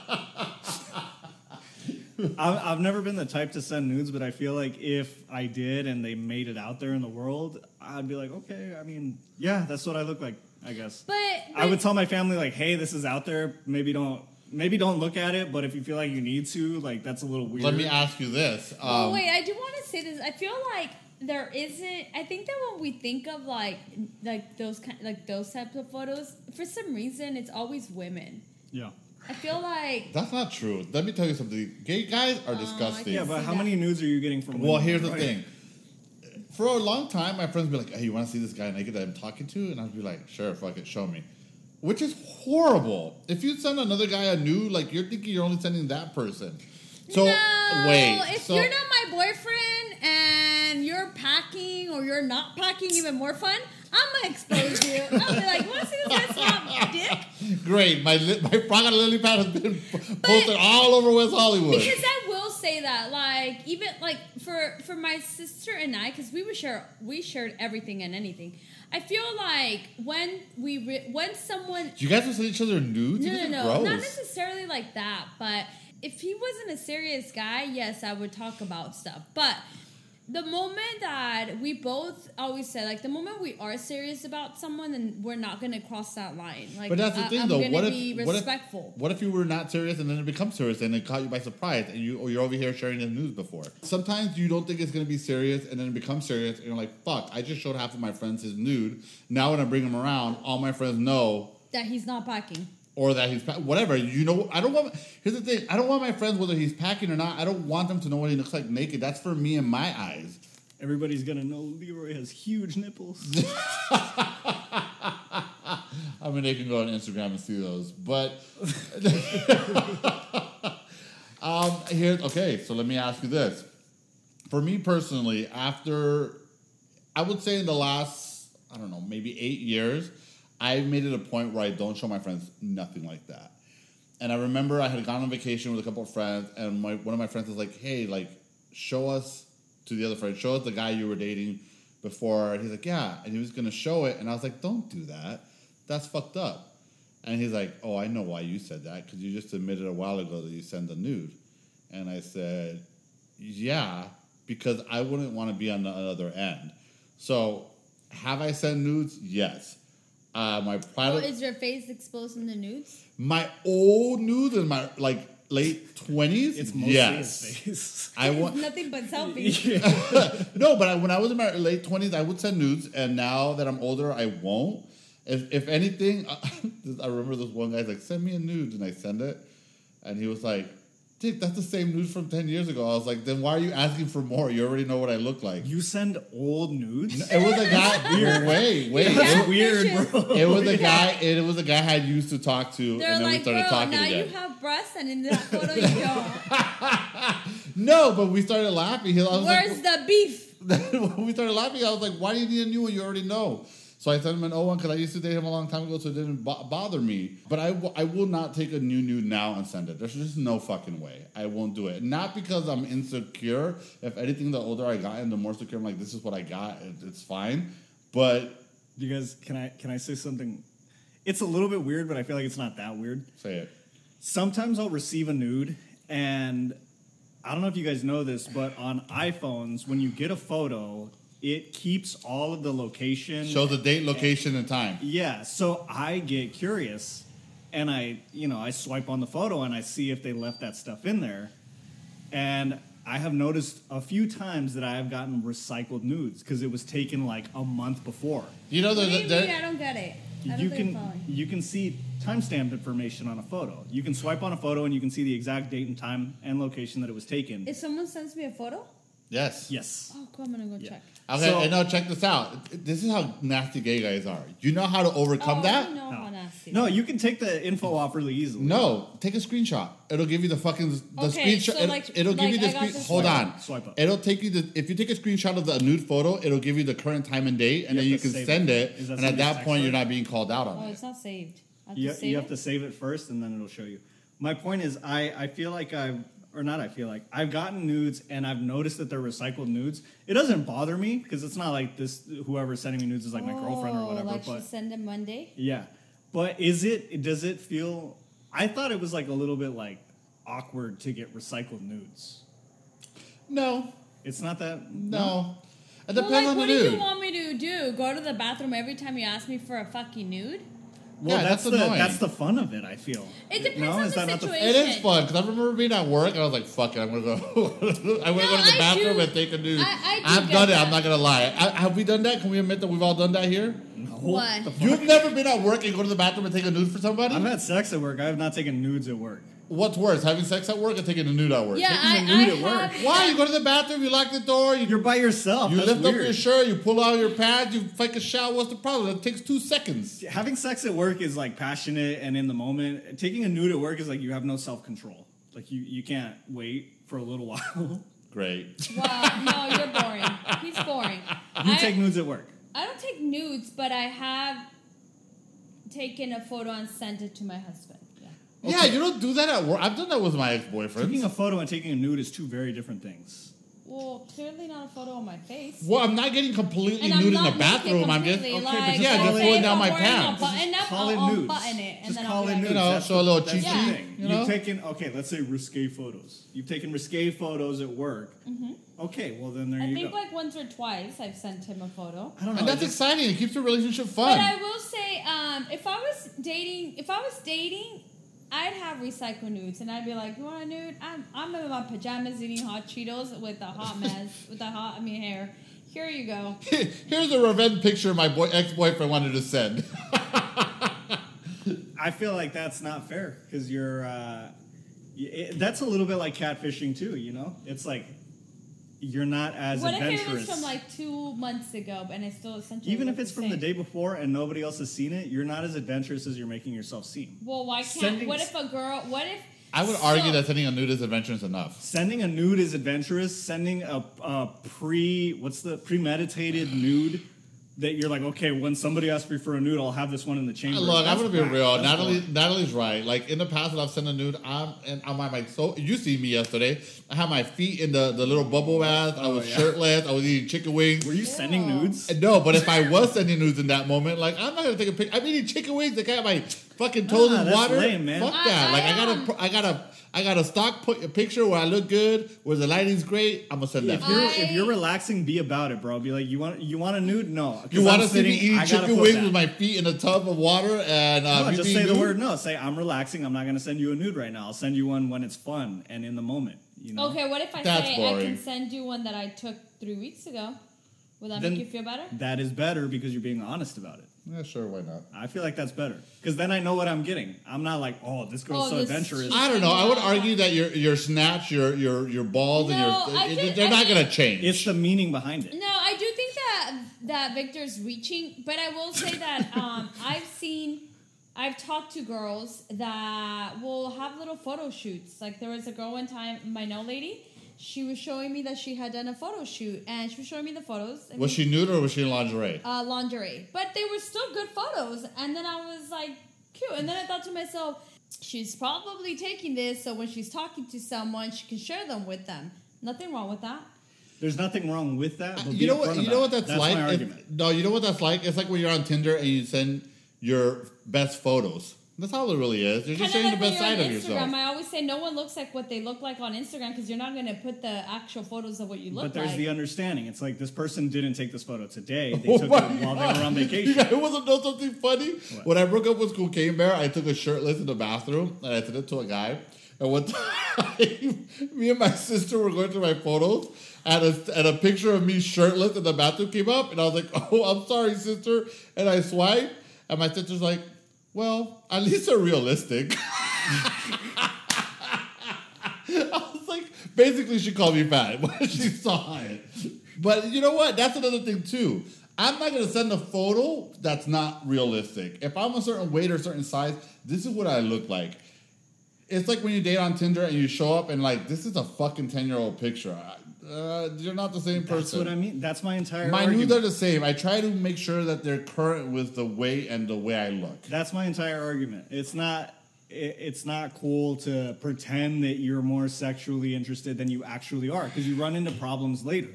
S2: I've, I've never been the type to send nudes, but I feel like if I did and they made it out there in the world, I'd be like, okay, I mean, yeah, that's what I look like, I guess.
S3: But,
S2: I would tell my family like, hey, this is out there. Maybe don't maybe don't look at it, but if you feel like you need to, like that's a little weird.
S1: Let me ask you this.
S3: Oh
S1: Um,
S3: wait, I do want to say this. I feel like there isn't. I think that when we think of like like those kind like those types of photos, for some reason, it's always women.
S2: Yeah.
S3: I feel like
S1: that's not true. Let me tell you something. Gay guys are
S3: Oh,
S1: disgusting.
S2: Yeah, but how
S3: that.
S2: many nudes are you getting from
S1: Well, here's the
S2: Right.
S1: thing. For a long time, my friends would be like, "Hey, you want to see this guy naked that I'm talking to?" And I'd be like, "Sure, fuck it, show me." Which is horrible. If you send another guy a nude, like you're thinking you're only sending that person. So
S3: no,
S1: wait,
S3: if
S1: so,
S3: you're not my boyfriend and you're packing or you're not packing, even more fun. I'm gonna expose you. I'll be like, "Want to see this guy's hot dick?"
S1: great. My li- my frog on a lily pad has been posted all over West Hollywood.
S3: Because I will say that, like, even like for for my sister and I, because we would share, we shared everything and anything. I feel like when we re- when someone
S1: you guys send each other nudes?
S3: no no no
S1: gross.
S3: not necessarily like that, but if he wasn't a serious guy, yes, I would talk about stuff. But the moment that we both always said, like the moment we are serious about someone, then we're not gonna cross that line. Like,
S1: But that's the
S3: I-
S1: thing,
S3: I'm
S1: though. What
S3: be
S1: if what if,
S3: respectful.
S1: what if you were not serious and then it becomes serious and it caught you by surprise and you or you're over here sharing the news before? Sometimes you don't think it's gonna be serious and then it becomes serious and you're like, "Fuck! I just showed half of my friends his nude. Now when I bring him around, all my friends know."
S3: that he's not packing.
S1: Or that he's whatever you know. I don't want. Here's the thing. I don't want my friends whether he's packing or not. I don't want them to know what he looks like naked. That's for me and my eyes.
S2: Everybody's gonna know Leroy has huge nipples.
S1: I mean, they can go on Instagram and see those. But um, here, okay. So let me ask you this: For me personally, after I would say in the last, I don't know, maybe eight years, I made it a point where I don't show my friends nothing like that. And I remember I had gone on vacation with a couple of friends, and my one of my friends was like, "Hey, like, show us to the other friend, show us the guy you were dating before." And he's like, "Yeah," and he was gonna show it, and I was like, "Don't do that. That's fucked up." And he's like, "Oh, I know why you said that because you just admitted a while ago that you sent a nude." And I said, "Yeah, because I wouldn't want to be on the other end. So, have I sent nudes? Yes. Uh, my
S3: Oh, is your face exposed in the nudes?
S1: my old nudes in my like late twenties.
S2: It's mostly
S1: yes.
S2: his face.
S1: I want
S3: Nothing but selfies.
S1: no, but I, when I was in my late twenties, I would send nudes, and now that I'm older, I won't. If if anything, I remember this one guy's like, "Send me a nude," and I send it, and he was like, "Dick, that's the same nude from ten years ago." I was like, "Then why are you asking for more? You already know what I look like."
S2: You send old nudes?
S1: It was a guy. weird. Wait, wait.
S2: That's
S1: It,
S2: weird, bro.
S1: it was a guy. It was a guy I used to talk to,
S3: They're
S1: and then we
S3: like, bro,
S1: talking
S3: now
S1: again.
S3: you have breasts, and in that photo you don't.
S1: no, but we started laughing. He- I was like,
S3: Where's the beef?
S1: when we started laughing, I was like, "Why do you need a new one? You already know." So I sent him an old one because I used to date him a long time ago, so it didn't bo- bother me. But I, w- I will not take a new nude now and send it. There's just no fucking way. I won't do it. Not because I'm insecure. If anything, the older I got and the more secure I'm like, this is what I got. It, it's fine. But
S2: You guys, can I can I say something? It's a little bit weird, but I feel like it's not that weird.
S1: say it.
S2: Sometimes I'll receive a nude, and I don't know if you guys know this, but on iPhones, when you get a photo, it keeps all of the location.
S1: Show the date, location, and time.
S2: Yeah, so I get curious and I, you know, I swipe on the photo and I see if they left that stuff in there. And I have noticed a few times that I have gotten recycled nudes because it was taken like a month before.
S1: You know,
S3: What do
S1: there's
S3: you? I don't get it. Don't
S2: You can you can see timestamp information on a photo. You can swipe on a photo and you can see the exact date and time and location that it was taken.
S3: If someone sends me a photo,
S1: yes.
S2: yes.
S3: oh, cool, I'm gonna go
S2: Yeah.
S3: check.
S1: Okay,
S2: So-
S1: and now check this out. This is how nasty gay guys are. You know how to overcome
S3: oh,
S1: that?
S3: I know
S2: No.
S3: how nasty.
S2: No, you can take the info off really easily.
S1: No, take a screenshot. It'll give you the fucking the
S3: Okay,
S1: screenshot.
S3: so
S1: it'll,
S3: like-
S1: it'll give you the screen. Hold
S2: swipe
S1: on.
S2: swipe up.
S1: It'll take you the if you take a screenshot of the nude photo, it'll give you the current time and date, and
S2: You
S1: then you can send
S2: it.
S1: it.
S2: Is that
S1: and at
S2: somebody's
S1: that
S2: text
S1: point, you're not being called out
S3: Oh,
S1: on it.
S3: it's not saved. I have
S2: You,
S3: to save
S2: you have
S3: it?
S2: to save it first and then it'll show you. My point is, I, I feel like I've, or not I feel like, I've gotten nudes and I've noticed that they're recycled nudes. It doesn't bother me because it's not like this, whoever's sending me nudes is like my girlfriend or
S3: Oh,
S2: whatever.
S3: Like
S2: but
S3: she sent them Monday.
S2: yeah. But is it, does it feel, I thought it was like a little bit like awkward to get recycled nudes.
S1: No,
S2: It's not that,
S1: no. It
S3: Well,
S1: depends
S3: like,
S1: on
S3: what
S1: the
S3: do you want me to do? Go to the bathroom every time you ask me for a fucking nude?
S2: Well,
S1: Yeah,
S2: that's,
S1: that's
S2: the
S1: annoying.
S2: that's the fun of it. I feel.
S3: It depends
S2: no,
S3: on
S2: is
S3: the
S2: that not
S3: situation.
S1: It is fun because I remember being at work and I was like, "Fuck it, I'm gonna go. I'm gonna
S3: No,
S1: go to the
S3: I
S1: bathroom
S3: do-
S1: and take a nude."
S3: I, I
S1: have
S3: get
S1: done it. I'm not gonna lie. I, have we done that? Can we admit that we've all done that here?
S2: No.
S3: What?
S1: You've never been at work and go to the bathroom and take a nude for somebody?
S2: I've had sex at work. I have not taken nudes at work.
S1: What's worse, having sex at work or taking a nude at work?
S3: Yeah, I,
S2: Taking a
S3: I
S2: nude at
S3: have.
S2: work.
S1: Why? You go to the bathroom, you lock the door, you
S2: You're by yourself.
S1: you
S2: That's
S1: lift up your shirt, you pull out your pads, you take a shower. What's the problem? It takes two seconds.
S2: Having sex at work is like passionate and in the moment. Taking a nude at work is like you have no self control. Like you, you can't wait for a little while.
S1: Great.
S3: Wow, no, you're boring. He's boring.
S2: you
S3: I,
S2: take nudes at work.
S3: I don't take nudes, but I have taken a photo and sent it to my husband. Yeah.
S1: Yeah, you don't do that at work. I've done that with my ex
S2: boyfriend.
S1: Taking
S2: a photo and taking a nude is two very different things.
S3: Well, clearly not a photo of my face.
S1: Well, I'm not getting completely
S3: And I'm
S1: nude in
S3: not
S1: the
S3: naked
S1: bathroom. I'm just
S3: completely,
S2: Okay, but
S3: like,
S2: just
S1: Yeah, just pulling
S3: if
S1: down
S3: I'm
S1: my
S3: wearing a
S1: pants.
S3: button up,
S2: call
S3: I'll,
S2: it
S3: I'll
S2: nudes.
S3: button it, and
S2: Just
S3: then
S2: call
S3: I'll
S2: it
S3: be like,
S2: nudes.
S1: You know,
S2: That's
S1: show
S2: the-
S1: a little
S2: that's
S1: cheek
S2: the
S1: cheek,
S2: thing.
S1: you know?
S2: You've taken okay. Let's say risque photos. You've taken risque photos at work. Okay, well then there
S3: Mm-hmm. I
S2: you
S3: think
S2: go.
S3: like once or twice I've sent him a photo.
S2: I don't know.
S1: and
S2: it
S1: that's
S2: just-
S1: exciting. It keeps the relationship fun.
S3: But
S1: fun.
S3: I will say, um, if I was dating, if I was dating, I'd have recycled nudes, and I'd be like, "You want a nude? I'm I'm in my pajamas eating hot Cheetos with a hot mess, with a hot I mean hair. Here you go.
S1: Here's a revenge picture my boy ex boyfriend wanted to send.
S2: I feel like that's not fair because you're. Uh, it, that's a little bit like catfishing too. You know, it's like you're not as
S3: what if
S2: adventurous.
S3: it was from like two months ago, and it's still essentially
S2: Even if it's
S3: the
S2: from the day before and nobody else has seen it, you're not as adventurous as you're making yourself seem.
S3: Well, why can't?
S2: Sending-
S3: what if a girl? What if?
S1: I would
S3: so-
S1: argue that sending a nude is adventurous enough.
S2: Sending a nude is adventurous. Sending a, a pre what's the premeditated nude that you're like, okay, when somebody asks me for a nude, I'll have this one in the chamber.
S1: Look, I'm
S2: That's
S1: gonna be
S2: whack.
S1: real.
S2: That's
S1: Natalie,
S2: whack.
S1: Natalie's right. Like in the past, when I've sent a nude, I'm and I'm like so. You see me yesterday. I had my feet in the, the little bubble bath. I
S2: Oh,
S1: was
S2: yeah.
S1: shirtless. I was eating chicken wings.
S2: Were you sending nudes?
S1: No, but if I was sending nudes in that moment, like I'm not gonna take a picture. I'm eating chicken wings. I got my fucking toes
S2: Ah,
S1: in water.
S2: lame, man.
S1: Fuck
S3: I-
S1: that.
S3: I
S1: like I gotta, I gotta, I got a stock put a picture where I look good, where the lighting's great. I'm gonna send that.
S2: If you're,
S3: I-
S2: if you're relaxing, be about it, bro. Be like, you want you want a nude? No.
S1: you want to see me eating chicken wings
S2: that.
S1: with my feet in a tub of water and uh,
S2: No,
S1: me
S2: just
S1: being
S2: say the word no. Say I'm relaxing. I'm not going to send you a nude right now. I'll send you one when it's fun and in the moment. You know.
S3: Okay, what if I
S1: That's
S3: say I can send you one that I took three weeks ago? Will that
S2: Then-
S3: make you feel better?
S2: That is better because you're being honest about it.
S1: Yeah, sure, why not?
S2: I feel like that's better because then I know what I'm getting. I'm not like, oh, this girl's
S3: Oh,
S2: so
S3: this-
S2: adventurous.
S1: I don't know. I would argue that your your snatch, your your your balls,
S3: No,
S1: and your
S3: I
S1: it-
S3: think-
S1: they're
S3: I
S1: not
S3: think-
S1: gonna change.
S2: It's the meaning behind it.
S3: No, I do think that that Victor's reaching, but I will say that um, I've seen, I've talked to girls that will have little photo shoots. Like there was a girl one time, my no lady, she was showing me that she had done a photo shoot, and she was showing me the photos. I
S1: was
S3: mean,
S1: she nude or was she in lingerie?
S3: uh, lingerie, but they were still good photos. And then I was like, cute. And then I thought to myself, she's probably taking this so when she's talking to someone, she can share them with them. Nothing wrong with that.
S2: There's nothing wrong with that. But
S1: you know what? You know what that's,
S2: that's
S1: like.
S2: My
S1: If- no, you know what that's like. It's like when you're on Tinder and you send your best photos. That's all it really is. You're just
S3: Kind
S1: showing
S3: of
S1: the best
S3: when
S1: side
S3: you're
S1: of
S3: on
S1: yourself.
S3: Instagram. I always say no one looks like what they look like on Instagram because you're not going to put the actual photos of what you look like.
S2: But there's
S3: like.
S2: the understanding. It's like this person didn't take this photo today. They
S1: Oh
S2: took it while they were on
S1: You
S2: vacation.
S1: guys want to know something funny? When I broke up with Cocaine Bear, I took a shirtless in the bathroom and I sent it to a guy. And one time, me and my sister were going through my photos, and a, and a picture of me shirtless in the bathroom came up, and I was like, "Oh, I'm sorry, sister." And I swiped, and my sister's like, "Well, at least they're realistic." I was like, basically, she called me fat when she saw it. But you know what? That's another thing too. I'm not gonna send a photo that's not realistic. If I'm a certain weight or certain size, this is what I look like. It's like when you date on Tinder and you show up and like, this is a fucking ten year old picture. Uh, you're not the same person.
S2: That's what I mean. That's my entire argument.
S1: My
S2: argument.
S1: nudes are the same. I try to make sure that they're current with the weight and the way I look.
S2: That's my entire argument. It's not. it- It's not cool to pretend that you're more sexually interested than you actually are because you run into problems later.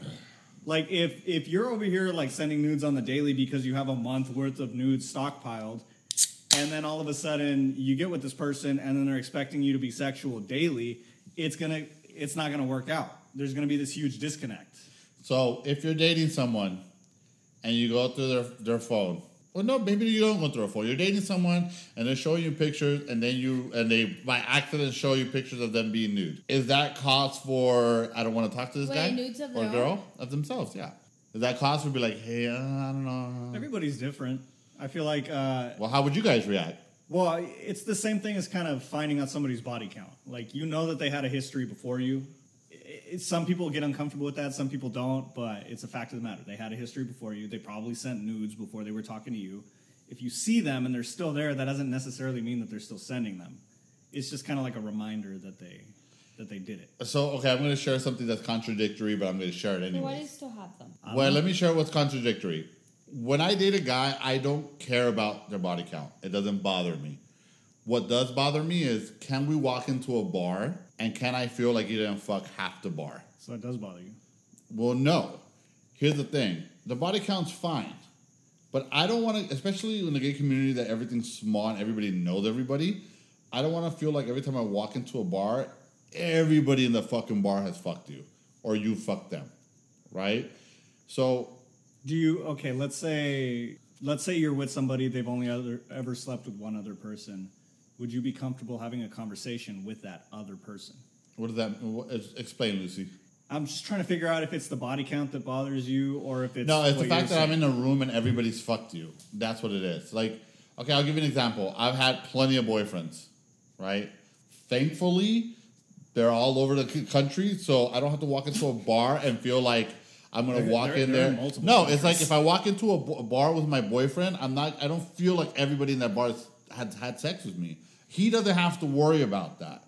S2: Like if if you're over here like sending nudes on the daily because you have a month worth of nudes stockpiled, and then all of a sudden you get with this person and then they're expecting you to be sexual daily, it's gonna it's not gonna work out. There's gonna be this huge disconnect.
S1: So if you're dating someone and you go through their, their phone, well, no, maybe you don't go through a phone. You're dating someone and they're showing you pictures, and then you and they by accident show you pictures of them being nude. Is that cause for I don't want to talk to this
S3: Wait,
S1: guy
S3: nudes of
S1: or
S3: their
S1: girl
S3: own?
S1: of themselves? Yeah. Is that cause for be like, hey, uh, I don't know.
S2: Everybody's different. I feel like uh,
S1: Well, how would you guys react?
S2: Well, it's the same thing as kind of finding out somebody's body count. Like you know that they had a history before you. It, some people get uncomfortable with that, some people don't, but it's a fact of the matter. They had a history before you. They probably sent nudes before they were talking to you. If you see them and they're still there, that doesn't necessarily mean that they're still sending them. It's just kind of like a reminder that they that they did it.
S1: So, okay, I'm going to share something that's contradictory, but I'm going to share it anyway.
S3: why do you still have them?
S1: Well, let me share what's contradictory. When I date a guy, I don't care about their body count. It doesn't bother me. What does bother me is can we walk into a bar and can I feel like you didn't fuck half the bar?
S2: So it does bother you.
S1: Well, no. Here's the thing the body count's fine. But I don't want to, especially in the gay community that everything's small and everybody knows everybody, I don't want to feel like every time I walk into a bar, everybody in the fucking bar has fucked you or you fucked them. Right? So
S2: Do you okay? Let's say let's say you're with somebody they've only other, ever slept with one other person. Would you be comfortable having a conversation with that other person?
S1: What does that what, explain, Lucy?
S2: I'm just trying to figure out if it's the body count that bothers you or if it's
S1: No, it's the fact that I'm in a room and everybody's fucked you. That's what it is. Like, okay, I'll give you an example. I've had plenty of boyfriends, right? Thankfully, they're all over the country, so I don't have to walk into a bar and feel like I'm gonna
S2: They're-
S1: walk
S2: they're-
S1: in
S2: they're
S1: there. No, it's like if I walk into a, b- a bar with my boyfriend, I'm not. I don't feel like everybody in that bar has had had sex with me. He doesn't have to worry about that.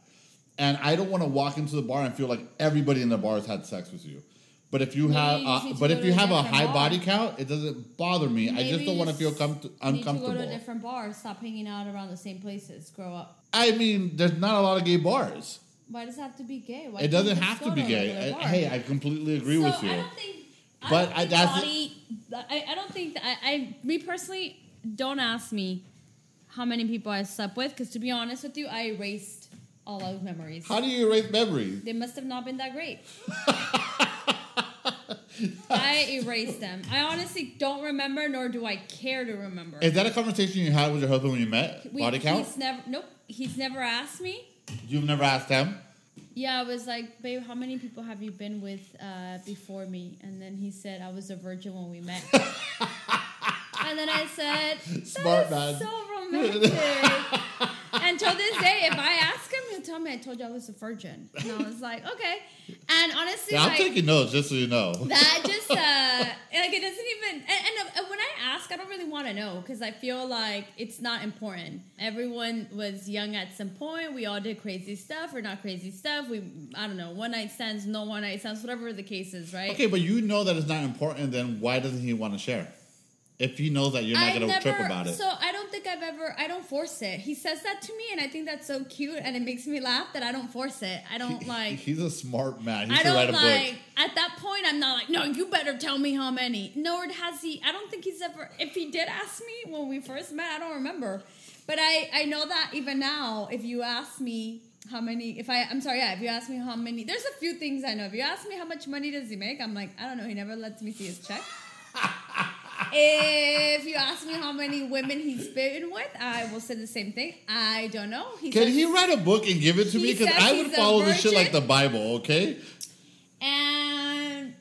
S1: And I don't want to walk into the bar and feel like everybody in the bar has had sex with you. But if you
S3: Maybe
S1: have,
S3: you
S1: uh, but if you
S3: a
S1: have a high
S3: bar.
S1: body count, it doesn't bother me. I just don't want to feel com-
S3: Need to go
S1: uncomfortable.
S3: to a different bar. Stop hanging out around the same places. Grow up.
S1: I mean, there's not a lot of gay bars.
S3: Why does it have to be gay? Why
S1: it doesn't have to be gay. I- hey, I completely agree
S3: so
S1: with you.
S3: I don't think. I
S1: But
S3: don't
S1: I-
S3: think body, I, I don't think that I, I. Me personally, don't ask me how many people I slept with. Because to be honest with you, I erased all those memories.
S1: How do you erase memories?
S3: They must have not been that great. I erased them. I honestly don't remember, nor do I care to remember.
S1: Is that a conversation you had with your husband when you met?
S3: We-
S1: Body count?
S3: He's never. Nope. He's never asked me.
S1: You've never asked him?
S3: Yeah, I was like, babe, how many people have you been with uh, before me? And then he said, I was a virgin when we met. and then I said, "That
S1: Smart
S3: is
S1: man.
S3: so romantic. and till this day, if I ask him, he'll tell me I told you I was a virgin. And I was like, okay. And honestly,
S1: Yeah, I'm
S3: like,
S1: taking notes just so you know.
S3: that just uh like it doesn't even and, and, and when i ask i don't really want to know because i feel like it's not important everyone was young at some point we all did crazy stuff or not crazy stuff we i don't know one night stands no one night stands whatever the case is right
S1: Okay, but you know that it's not important, then why doesn't he want to share? If he knows that you're not
S3: I
S1: going to trip about it.
S3: So I don't think I've ever. I don't force it. He says that to me, and I think that's so cute, and it makes me laugh that I don't force it. I don't
S1: He-
S3: like.
S1: He's a smart man. He
S3: I
S1: should write a
S3: don't
S1: book.
S3: like at that point. I'm not like, no, you better tell me how many. Nor has he. I don't think he's ever. If he did ask me when we first met, I don't remember. But I I know that even now, if you ask me how many, if I I'm sorry, yeah, if you ask me how many, there's a few things I know. If you ask me how much money does he make, I'm like, I don't know. He never lets me see his check. if you ask me how many women he's been with, I will say the same thing. I don't know. He
S1: Can
S3: says-
S1: he write a book and give it to me? Because I would follow this shit like the. Bible, okay?
S3: And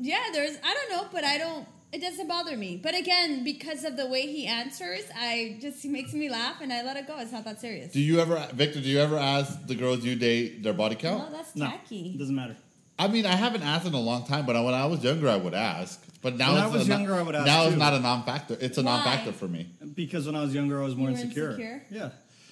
S3: yeah, there's I don't know, but I don't it doesn't bother me. But again, because of the way he answers, I just he makes me laugh and I let it go. It's not that serious.
S1: Do you ever, Victor, do you ever ask the girls you date their body count?
S3: no, that's
S2: No,
S3: tacky.
S2: doesn't matter.
S1: I mean, I haven't asked in a long time, but when I was younger, I would ask. But now
S2: When I
S1: it's
S2: was
S1: a,
S2: younger, I would ask
S1: Now it's not a non-factor. It's a
S3: Why?
S1: non-factor for me.
S2: Because when I was younger, I was more insecure.
S3: insecure?
S2: Yeah,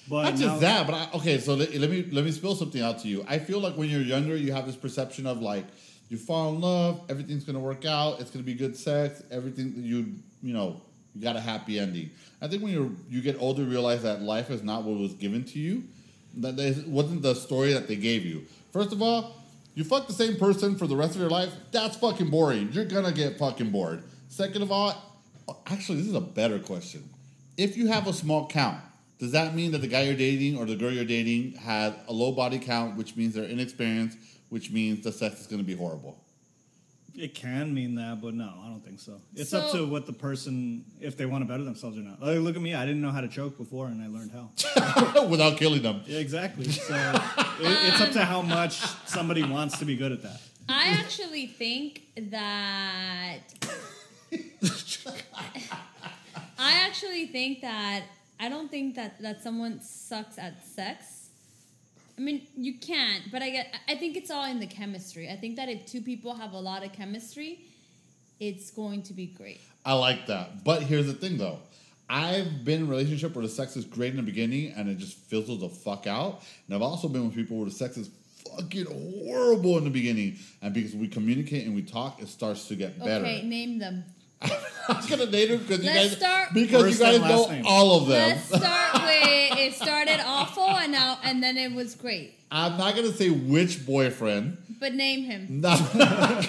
S2: but
S1: Not
S2: now-
S1: just that, but I, okay. So let, let me let me spill something out to you. I feel like when you're younger, you have this perception of like you fall in love, everything's gonna work out, it's gonna be good sex, everything you you know you got a happy ending. I think when you you get older, you realize that life is not what was given to you. That it wasn't the story that they gave you. First of all, you fuck the same person for the rest of your life. That's fucking boring. You're gonna get fucking bored. Second of all, actually, this is a better question. If you have a small count, does that mean that the guy you're dating or the girl you're dating has a low body count, which means they're inexperienced, which means the sex is to be horrible?
S2: It can mean that, but no, I don't think so. It's up to what the person, if they want to better themselves or not. Like, look at me, I didn't know how to choke before, and I learned how.
S1: Without killing them.
S2: Yeah, exactly. So it, it's up to how um, much somebody wants to be good at that.
S3: I actually think that I actually think that I don't think that that someone sucks at sex. I mean, you can't, but I get. I think it's all in the chemistry. I think that if two people have a lot of chemistry, it's going to be great.
S1: I like that. But here's the thing though. I've been in a relationship where the sex is great in the beginning and it just fizzles the fuck out. And I've also been with people where the sex is fucking horrible in the beginning. And because we communicate and we talk, it starts to get better.
S3: Okay, name them.
S1: I'm not gonna name them because you
S3: Let's
S1: guys
S3: start-
S1: because you guys know
S2: name.
S1: all of them.
S3: Let's start it started awful and now and then it was great.
S1: I'm not gonna say which boyfriend.
S3: But name him.
S1: Not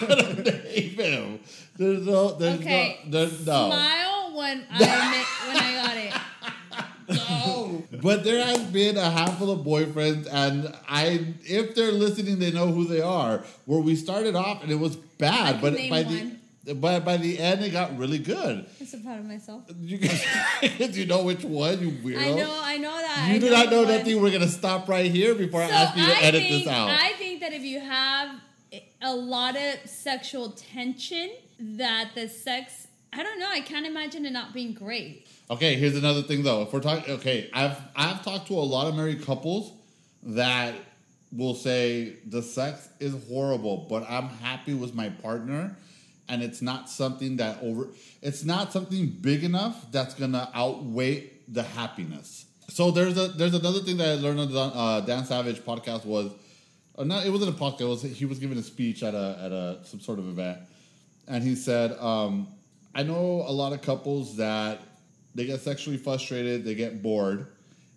S1: gonna name him. There's no. There's
S3: Okay.
S1: no. There's no.
S3: Smile when I when I got it.
S1: No. But there has been a handful of boyfriends, and I, if they're listening, they know who they are. Where we started off, and it was bad, but by
S3: one.
S1: the, but by the end, it got really good.
S3: I'm so proud of myself.
S1: You, you know which one, you weirdo.
S3: I know, I know that.
S1: You
S3: I
S1: do not know
S3: one.
S1: nothing. We're gonna stop right here before I
S3: So
S1: ask you to
S3: I
S1: edit
S3: think,
S1: this out.
S3: I think that if you have a lot of sexual tension, that the sex, I don't know, I can't imagine it not being great.
S1: Okay, here's another thing though. If we're talking, okay, I've I've talked to a lot of married couples that will say the sex is horrible, but I'm happy with my partner, and it's not something that over. It's not something big enough that's gonna outweigh the happiness. So there's a there's another thing that I learned on the uh, Dan Savage podcast was, not it wasn't a podcast. Was he was giving a speech at a at a some sort of event, and he said, um, "I know a lot of couples that they get sexually frustrated, they get bored,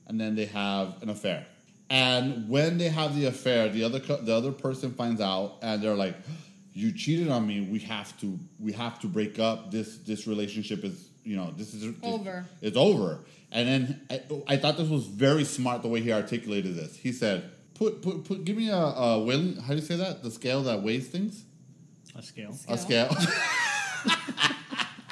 S1: and then they have an affair. And when they have the affair, the other the other person finds out, and they're like, "You cheated on me. We have to we have to break up. This this relationship is you know, this is
S3: Over.
S1: It's over. And then I, I thought this was very smart the way he articulated this. He said, "Put, put, put give me a, a weighing. How do you say that? The scale that weighs things.
S2: A scale.
S1: A scale."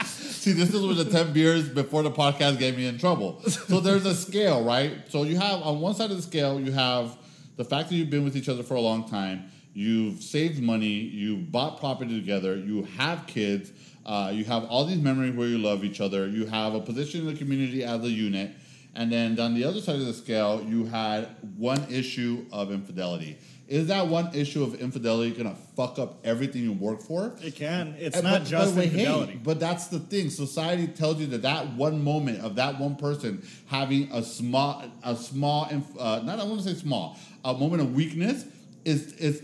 S1: See, this is where the 10 beers before the podcast gave me in trouble. So there's a scale, right? So you have on one side of the scale, you have the fact that you've been with each other for a long time, you've saved money, you've bought property together, you have kids, uh, you have all these memories where you love each other, you have a position in the community as a unit, and then on the other side of the scale, you had one issue of infidelity. Is that one issue of infidelity gonna fuck up everything you work for?
S2: It can. It's
S1: Uh,
S2: not
S1: but-
S2: just
S1: but hey,
S2: infidelity.
S1: but that's the thing. Society tells you that that one moment of that one person having a small, a small, inf- uh, not I want to say small, a moment of weakness is is.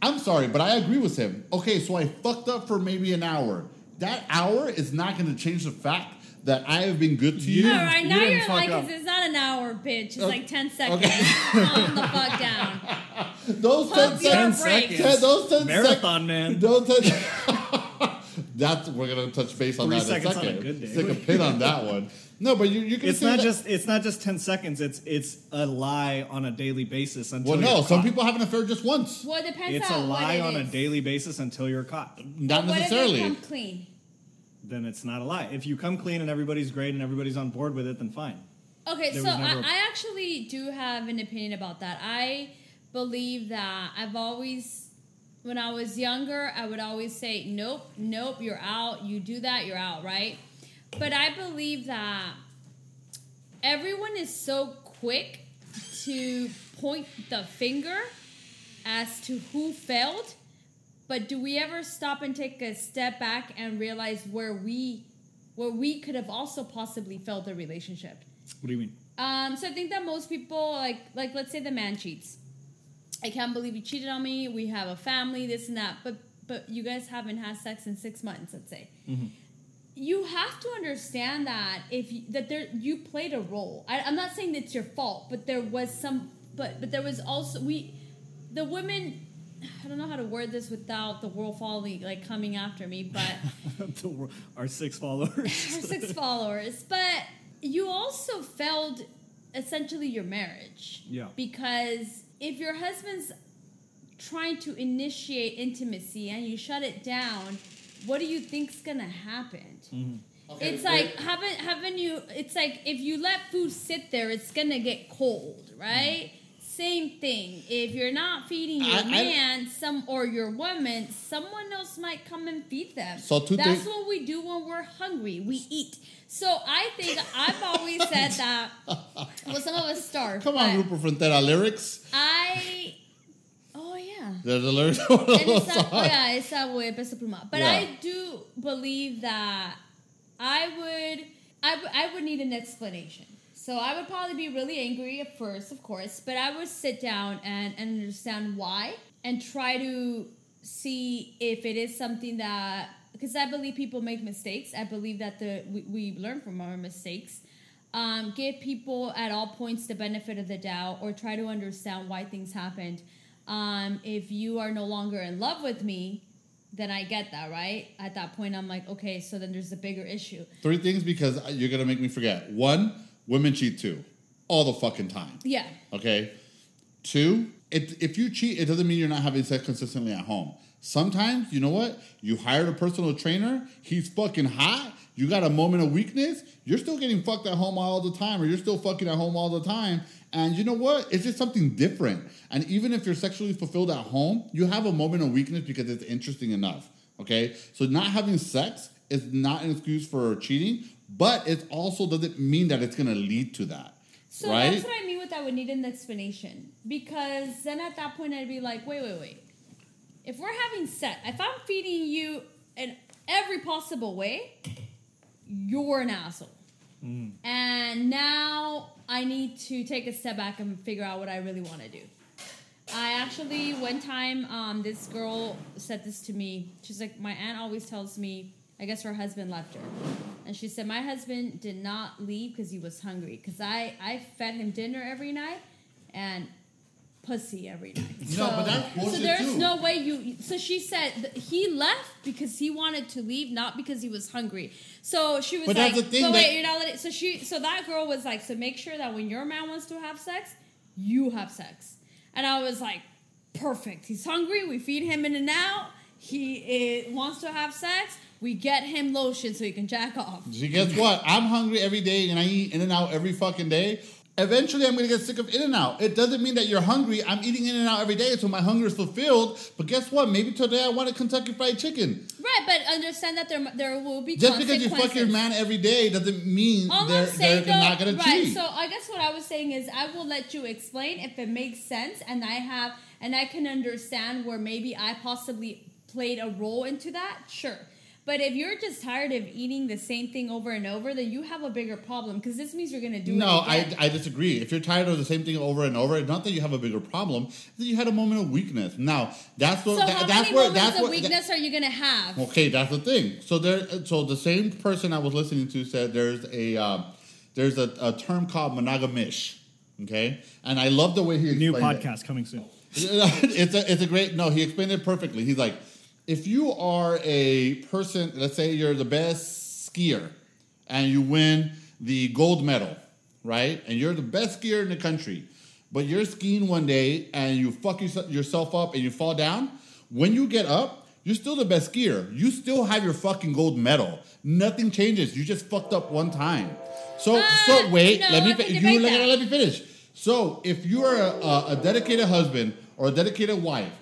S1: I'm sorry, but I agree with him. Okay, so I fucked up for maybe an hour. That hour is not going to change the fact that I have been good to you.
S3: All right,
S2: you
S3: now
S2: didn't
S3: you're
S2: fuck
S3: like,
S2: up.
S3: it's not an hour, bitch. It's
S1: Okay.
S3: like 10 seconds.
S1: Okay.
S3: Calm the fuck down.
S1: Those ten
S3: Pump your
S1: seconds.
S3: brakes.
S1: Ten- those ten
S2: Marathon man.
S1: Don't touch. That's we're gonna touch base on
S2: Three
S1: that in a
S2: seconds on a
S1: second.
S2: good day.
S1: Stick a pin on that one. No, but you you can.
S2: It's
S1: say
S2: not
S1: that-
S2: just it's not just ten seconds. It's it's a lie on a daily basis until
S1: Well,
S2: you're
S1: no. Some
S2: caught.
S1: people have an affair just once.
S3: Well, it depends
S2: It's a lie
S3: what
S2: on
S3: it
S2: a daily basis until you're caught.
S1: Not
S3: What if
S1: necessarily.
S3: come clean?
S2: Then it's not a lie. If you come clean and everybody's great and everybody's on board with it, then fine.
S3: Okay,
S2: There
S3: so
S2: was
S3: I,
S2: never a-
S3: I actually do have an opinion about that. I believe that I've always, when I was younger, I would always say, nope, nope, you're out. You do that, you're out, right? But I believe that everyone is so quick to point the finger as to who failed. But do we ever stop and take a step back and realize where we where we could have also possibly failed the relationship?
S2: What do you mean?
S3: Um, so I think that most people like like let's say the man cheats. I can't believe you cheated on me. We have a family, this and that. But but you guys haven't had sex in six months. Let's say. Mm-hmm. You have to understand that if you, that there you played a role. I, I'm not saying it's your fault, but there was some. But but there was also we, the women. I don't know how to word this without the world falling like coming after me, but
S2: The wor- Our six followers.
S3: our six followers, but you also failed essentially your marriage.
S2: Yeah.
S3: Because if your husband's trying to initiate intimacy and you shut it down, what do you think's gonna happen? Mm-hmm.
S1: Okay,
S3: it's
S1: wait.
S3: like haven't haven't you? It's like if you let food sit there, it's gonna get cold, right? Same thing. If you're not feeding your
S1: I- I-
S3: man, some or your woman, someone else might come and feed them.
S1: So two
S3: That's
S1: things-
S3: what we do when we're hungry. We eat. So I think I've always said that. Well, some of us starve.
S1: Come on, Grupo Frontera lyrics.
S3: I. Oh yeah.
S1: There's a lyrics.
S3: And oh, yeah, esa fue Peso Pluma. But
S1: Yeah.
S3: I do believe that I would, I would, I would need an explanation. So I would probably be really angry at first, of course, but I would sit down and, and understand why and try to see if it is something that because I believe people make mistakes. I believe that the we, we learn from our mistakes. Um, give people at all points the benefit of the doubt or try to understand why things happened. Um, if you are no longer in love with me, then I get that, right? At that point, I'm like, okay, so then there's a bigger issue.
S1: Three things because you're gonna make me forget. One, women cheat too, all the fucking time.
S3: Yeah.
S1: Okay. Two, it, if you cheat, it doesn't mean you're not having sex consistently at home. Sometimes, you know what? You hired a personal trainer, he's fucking hot, you got a moment of weakness, you're still getting fucked at home all the time, or you're still fucking at home all the time. And you know what? It's just something different. And even if you're sexually fulfilled at home, you have a moment of weakness because it's interesting enough. Okay? So not having sex is not an excuse for cheating, but it also doesn't mean that it's gonna lead to that.
S3: So
S1: right?
S3: that's what I mean with that would need an explanation. Because then at that point, I'd be like, wait, wait, wait. If we're having sex, if I'm feeding you in every possible way, you're an asshole. And now I need to take a step back and figure out what I really want to do. I actually, one time, um, this girl said this to me. She's like, My aunt always tells me, I guess her husband left her. And she said, My husband did not leave because he was hungry. Because I, I fed him dinner every night and pussy every night.
S1: No,
S3: so,
S1: but that's bullshit,
S3: So there's
S1: too.
S3: no way you. So she said he left because he wanted to leave, not because he was hungry. So she was
S1: But
S3: like,
S1: that's the thing
S3: "But wait, you're not letting." So she, so that girl was like, "So make sure that when your man wants to have sex, you have sex." And I was like, "Perfect. He's hungry. We feed him in and out. He is, wants to have sex. We get him lotion so he can jack off."
S1: See, guess what? I'm hungry every day and I eat In and Out every fucking day. Eventually, I'm gonna get sick of In and Out. It doesn't mean that you're hungry. I'm eating In and Out every day, so my hunger is fulfilled. But guess what? Maybe today I want a Kentucky Fried Chicken.
S3: Right, but understand that there there will be
S1: Just because you fuck your man every day doesn't mean
S3: All
S1: they're,
S3: saying,
S1: they're
S3: though,
S1: not gonna
S3: right?
S1: cheat.
S3: So I guess what I was saying is I will let you explain if it makes sense, and I have and I can understand where maybe I possibly played a role into that. Sure. But if you're just tired of eating the same thing over and over, then you have a bigger problem because this means you're going to do
S1: no,
S3: it
S1: I,
S3: again.
S1: I disagree. If you're tired of the same thing over and over, not that you have a bigger problem, that you had a moment of weakness. Now that's what
S3: so
S1: that,
S3: how
S1: that's
S3: many
S1: where
S3: moments
S1: that's
S3: of
S1: what
S3: weakness are you going to have?
S1: Okay, that's the thing. So there, so the same person I was listening to said there's a um, there's a, a term called monogamish. Okay, and I love the way he
S2: New
S1: explained it.
S2: podcast coming soon.
S1: it's a it's a great no. He explained it perfectly. He's like, if you are a person, let's say you're the best skier, and you win the gold medal, right? And you're the best skier in the country, but you're skiing one day and you fuck yourself up and you fall down. When you get up, you're still the best skier. You still have your fucking gold medal. Nothing changes. You just fucked up one time. So
S3: Uh,
S1: so wait,
S3: no,
S1: let me fi- you let, let me finish. So if you are a, a, a dedicated husband or a dedicated wife,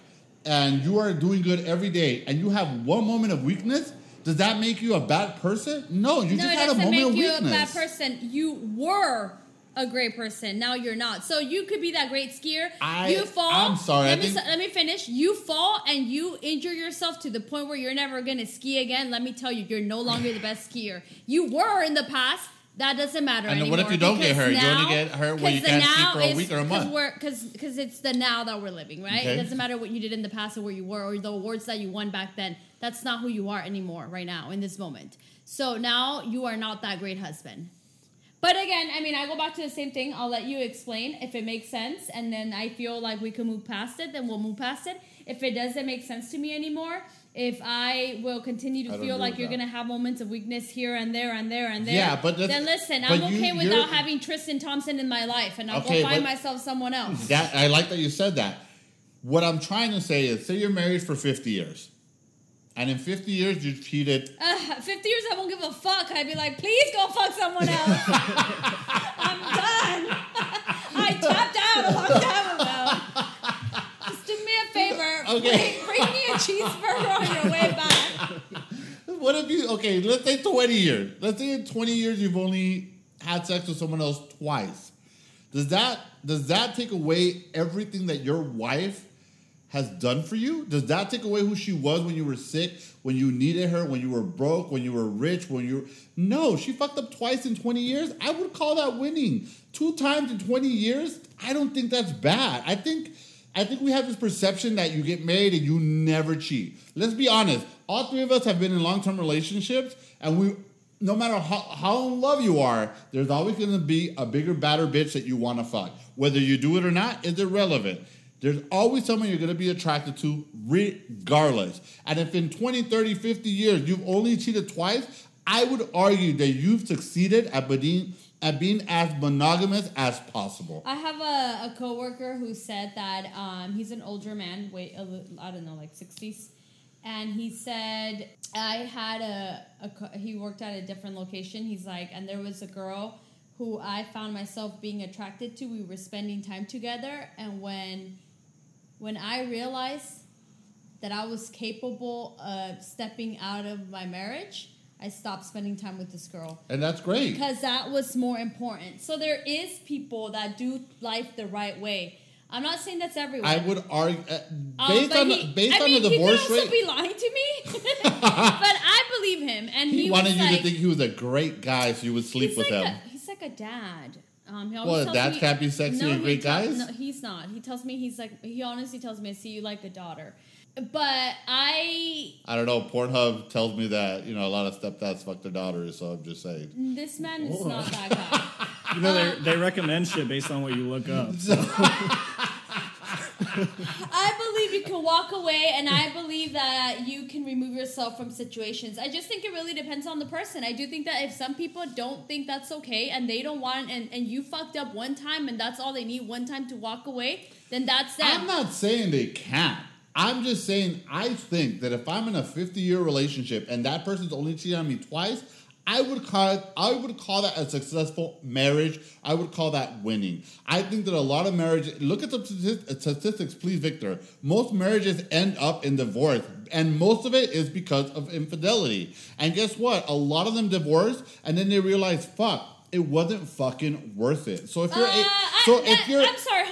S1: and you are doing good every day, and you have one moment of weakness, does that make you a bad person? No, you
S3: no,
S1: just had a moment
S3: doesn't
S1: moment
S3: make
S1: of
S3: you
S1: weakness.
S3: a bad person. You were a great person. Now you're not. So you could be that great skier.
S1: I-
S3: you fall.
S1: I'm sorry,
S3: Let
S1: I
S3: me
S1: think-
S3: let me finish. You fall and you injure yourself to the point where you're never gonna ski again. Let me tell you, you're no longer the best skier. You were in the past. That doesn't matter
S1: And
S3: anymore.
S1: what if you don't get hurt? You
S3: now-
S1: only get hurt when you can't
S3: now
S1: for a week or a month.
S3: Because because it's the now that we're living, right?
S1: Okay.
S3: It doesn't matter what you did in the past or where you were or the awards that you won back then. That's not who you are anymore right now in this moment. So now you are not that great husband. But again, I mean, I go back to the same thing. I'll let you explain if it makes sense, and then I feel like we can move past it. Then we'll move past it. If it doesn't make sense to me anymore, if I will continue to feel like you're gonna have moments of weakness here and there and there and there,
S1: Yeah, but
S3: then listen,
S1: but
S3: I'm okay without having Tristan Thompson in my life, and I'll
S1: Okay,
S3: go find myself someone else.
S1: That I like that you said that. What I'm trying to say is, say you're married for 50 years, and in 50 years you cheated.
S3: Uh, 50 years, I won't give a fuck. I'd be like, please go fuck someone else. I'm done. I tapped out a long time ago. Just do me a favor.
S1: Okay.
S3: Bring, bring me a cheeseburger on your way back.
S1: What if you okay? Let's say 20 years. Let's say in 20 years you've only had sex with someone else twice. Does that does that take away everything that your wife has done for you? Does that take away who she was when you were sick, when you needed her, when you were broke, when you were rich, when you were No, she fucked up twice in 20 years. I would call that winning. Two times in 20 years, I don't think that's bad. I think I think we have this perception that you get married and you never cheat. Let's be honest. All three of us have been in long-term relationships and we no matter how, how in love you are, there's always going to be a bigger, badder bitch that you want to fuck. Whether you do it or not is irrelevant. There's always someone you're going to be attracted to, regardless. And if in 20, 30, 50 years you've only cheated twice, I would argue that you've succeeded at being, at being as monogamous as possible.
S3: I have a, a coworker who said that um, he's an older man, wait, I don't know, like 60s. And he said, I had a, a, he worked at a different location. He's like, and there was a girl who I found myself being attracted to. We were spending time together. And when, when I realized that I was capable of stepping out of my marriage, I stopped spending time with this girl
S1: And that's great.
S3: because that was more important. So there is people that do life the right way. I'm not saying that's everyone.
S1: I would argue, uh,
S3: Um,
S1: based
S3: but
S1: on,
S3: he-
S1: based
S3: I
S1: on
S3: mean,
S1: the divorce
S3: he could also
S1: rate,
S3: be lying to me, but I believe him, and he,
S1: he, wanted you
S3: like,
S1: to think he was a great guy so you would sleep with
S3: like
S1: him.
S3: A, he's like a dad. Um, he always
S1: What,
S3: tells
S1: dads
S3: me-
S1: can't be sexy and great guys?
S3: No, he's not. He tells me he's like. He honestly tells me, "I see you like a daughter," but I.
S1: I don't know. Pornhub tells me that you know a lot of stepdads fuck their daughters, so I'm just saying.
S3: This man is not that guy.
S2: You know, they, they recommend shit based on what you look up. So.
S3: I believe you can walk away, and I believe that you can remove yourself from situations. I just think it really depends on the person. I do think that if some people don't think that's okay and they don't want, and, and you fucked up one time and that's all they need one time to walk away, then that's them.
S1: I'm not saying they can't. I'm just saying I think that if I'm in a 50 year relationship and that person's only cheated on me twice, I would call it, I would call that a successful marriage. I would call that winning. I think that a lot of marriages look at the statistics, please, Victor. Most marriages end up in divorce, and most of it is because of infidelity. And guess what? A lot of them divorce, and then they realize, fuck, it wasn't fucking worth it. So if you're,
S3: Uh,
S1: a,
S3: I,
S1: so if you're,
S3: I'm sorry,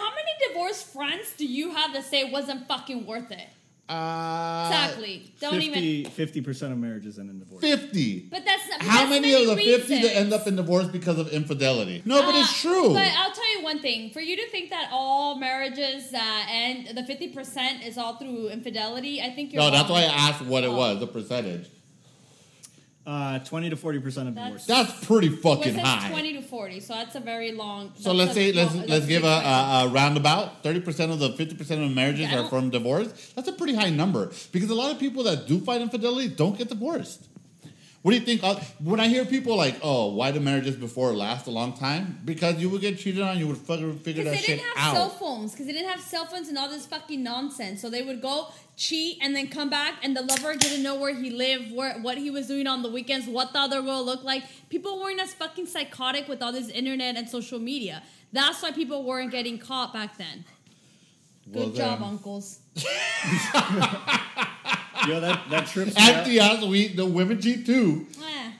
S3: how many divorced friends do you have to say it wasn't fucking worth it?
S1: uh,
S3: Exactly. Don't even.
S2: 50 percent of marriages end in divorce.
S1: 50.
S3: But that's not.
S1: How
S3: that's
S1: many of the 50 that end up in divorce because of infidelity? No, but it's
S3: Uh,
S1: true.
S3: But I'll tell you one thing: for you to think that all marriages that end the fifty percent is all through infidelity, I think you're.
S1: no, that's why I asked what it
S3: Oh.
S1: was, the percentage.
S2: Uh, 20 to 40 percent of
S3: That's-
S2: divorce.
S1: That's pretty
S3: Well, it
S1: fucking
S3: says
S1: high.
S3: twenty to forty, so that's a very long.
S1: So
S3: that's
S1: let's
S3: a
S1: say let's
S3: long-
S1: let's
S3: that's
S1: give a,
S3: big
S1: a, a roundabout. Thirty percent of the fifty percent of marriages
S3: Yeah, I
S1: are
S3: don't-
S1: from divorce. That's a pretty high number because a lot of people that do fight infidelity don't get divorced. What do you think? When I hear people like, "Oh, why do marriages before last a long time?" Because you would get cheated on, you would fucking figure that shit out.
S3: Because they didn't have cell phones. Because they didn't have cell phones and all this fucking nonsense. So they would go cheat and then come back, and the lover didn't know where he lived, where what he was doing on the weekends, what the other girl looked like. People weren't as fucking psychotic with all this internet and social media. That's why people weren't getting caught back then. Good
S1: Well,
S3: job, uncles.
S2: Yo, that, that trips me out.
S1: At the house, we the women cheat too.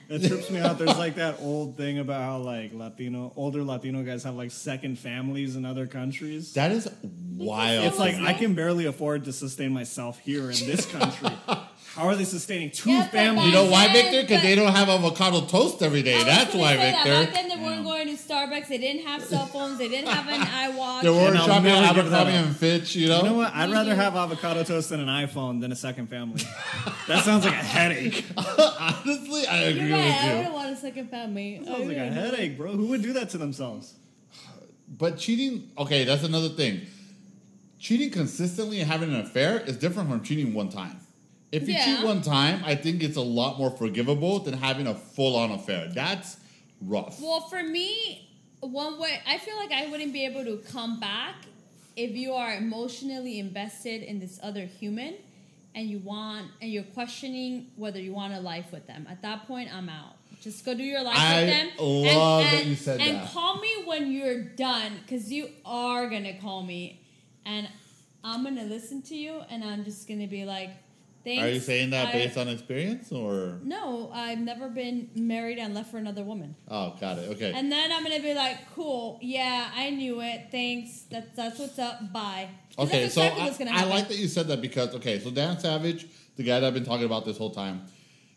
S2: That trips me out. There's like that old thing about how like Latino, older Latino guys have like second families in other countries.
S1: That is wild.
S2: It's like I can barely afford to sustain myself here in this country. How are they sustaining two
S3: Yeah, but
S2: families?
S1: you know why, Victor? Because they don't have avocado toast every
S3: I
S1: day.
S3: was
S1: That's why,
S3: say that.
S1: Victor.
S3: Back then, they weren't going to Starbucks. They didn't have cell phones. They didn't have an iWatch.
S1: They weren't
S2: And I'll
S1: shopping at
S2: never
S1: Abercrombie
S2: up.
S1: and Fitch. You know.
S2: You know what? I'd rather have avocado toast than an iPhone than a second family. that sounds like a headache.
S1: Honestly, I
S3: You're
S1: agree
S3: right. I
S1: with you.
S3: wouldn't want a second family.
S2: That Sounds
S3: I
S2: like a headache, bro. Who would do that to themselves?
S1: But cheating, okay, that's another thing. Cheating consistently and having an affair is different from cheating one time. If you
S3: Yeah.
S1: cheat one time, I think it's a lot more forgivable than having a full on affair. That's rough.
S3: Well, for me, one way I feel like I wouldn't be able to come back if you are emotionally invested in this other human and you want and you're questioning whether you want a life with them. At that point, I'm out. Just go do your life
S1: I
S3: with them.
S1: love
S3: and,
S1: that you said
S3: and
S1: that.
S3: call me when you're done, because you are gonna call me, and I'm gonna listen to you, and I'm just gonna be like, "Thanks."
S1: Are you saying that
S3: I-
S1: based on experience or?
S3: No, I've never been married and left for another woman.
S1: Oh, got it. Okay.
S3: And then I'm gonna be like, cool, yeah, I knew it. Thanks. That's that's what's up. Bye.
S1: Okay,
S3: that's
S1: so
S3: exactly
S1: I, I like that you said that because okay, so Dan Savage, the guy that I've been talking about this whole time,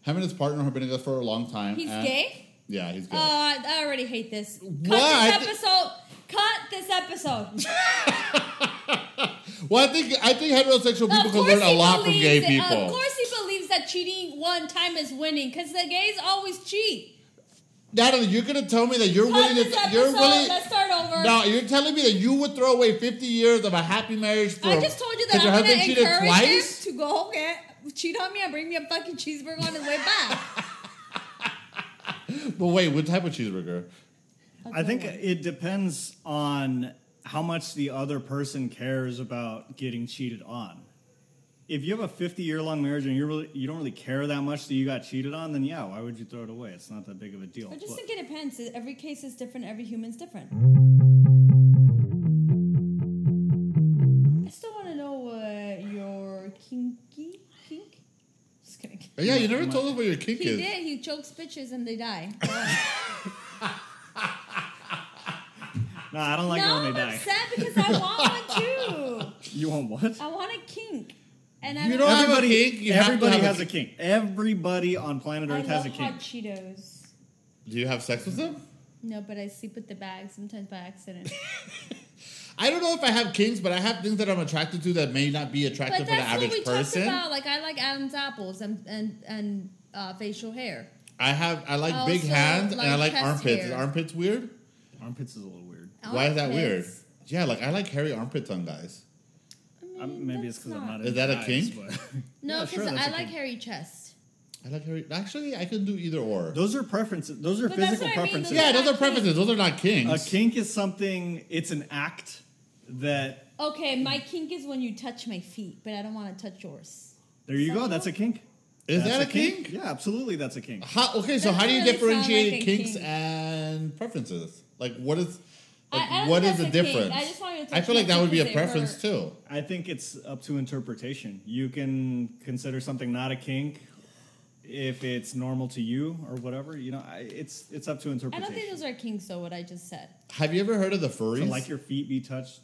S1: him and his partner have been together for a long time.
S3: He's gay.
S1: Yeah, he's gay.
S3: Uh, I already hate this. Cut
S1: What?
S3: This
S1: thi-
S3: episode. Cut this episode.
S1: well, I think I think heterosexual people can learn a lot from
S3: believes
S1: gay
S3: it-
S1: people.
S3: Of course he believes that cheating one time is winning because the gays always cheat.
S1: Natalie, you're gonna tell me that you're
S3: Cut
S1: willing to
S3: episode.
S1: you're willing.
S3: Let's start over.
S1: No, you're telling me that you would throw away 50 years of a happy marriage for
S3: I just told you that
S1: because your
S3: I'm gonna
S1: cheated
S3: encourage
S1: twice.
S3: him to go get cheat on me and bring me a fucking cheeseburger on his way back.
S1: But wait, what type of cheeseburger?
S2: I think it depends on how much the other person cares about getting cheated on. If you have a 50 year long marriage and you really you don't really care that much that you got cheated on, then yeah, why would you throw it away? It's not that big of a deal.
S3: I just
S2: But-
S3: think it depends. Every case is different. Every human's different. I still want to know uh, your kinky kink. Just kidding.
S1: Yeah, you never told us what your kink
S3: He
S1: is.
S3: did. He chokes bitches and they die.
S2: no, I don't like it
S3: no,
S2: when
S3: I'm
S2: they die.
S3: upset because I want one too.
S2: You want what?
S3: I want a kink, and I
S1: You
S3: don't.
S1: don't have a
S2: Everybody,
S1: kink, you have to
S2: everybody
S1: have a
S2: has a kink. Everybody on planet
S3: I
S2: Earth has
S3: love
S2: a kink.
S3: hot Cheetos.
S1: Do you have sex with them?
S3: No, but I sleep with the bag sometimes by accident.
S1: I don't know if I have kinks, but I have things that I'm attracted to that may not be attractive for the
S3: that's what
S1: average
S3: we talked about. Like I like Adam's apples and and and uh, facial hair.
S1: I have I like
S3: I
S1: big
S3: also
S1: hands and I
S3: like
S1: like
S3: chest
S1: armpits. Is
S3: hair.
S1: armpits weird?
S2: Armpits is a little weird.
S1: Why is that weird?
S3: Armpits.
S1: Yeah, like I like hairy armpits on guys.
S2: I'm, maybe it's
S3: that's
S2: because I'm
S3: not-
S2: not.
S1: Is that a kink?
S2: guys, but-
S3: No,
S2: Yeah,
S3: because
S2: sure, that's
S3: like
S2: kink.
S3: hairy chest.
S1: I like Harry. Actually, I can do either or.
S2: Those are preferences. Those are
S3: But that's
S2: physical
S3: what I mean,
S2: preferences.
S3: those
S1: yeah, those are preferences. Those are not kinks.
S2: A
S1: kings.
S2: kink is something. It's an act that.
S3: Okay, my kink is when you touch my feet, but I don't want to touch yours.
S2: There you go. That's a kink.
S1: Is
S2: That's
S1: that a kink?
S2: Yeah, absolutely. That's a kink.
S1: How, okay, so
S3: That
S1: how do you
S3: doesn't really sound
S1: differentiate
S3: like a
S1: kinks
S3: kink.
S1: and preferences? Like, what is
S3: I-
S1: like,
S3: I don't
S1: what
S3: think
S1: is the
S3: that's a
S1: difference?
S3: I just want you to
S1: I feel like that would be a
S3: feet 'cause they
S1: preference
S3: hurt.
S1: too.
S2: I think it's up to interpretation. You can consider something not a kink if it's normal to you or whatever. You know, I, it's it's up to interpretation.
S3: I don't think those are kinks, though. What I just said.
S1: Have you ever heard of the furries?
S2: to like your feet be touched.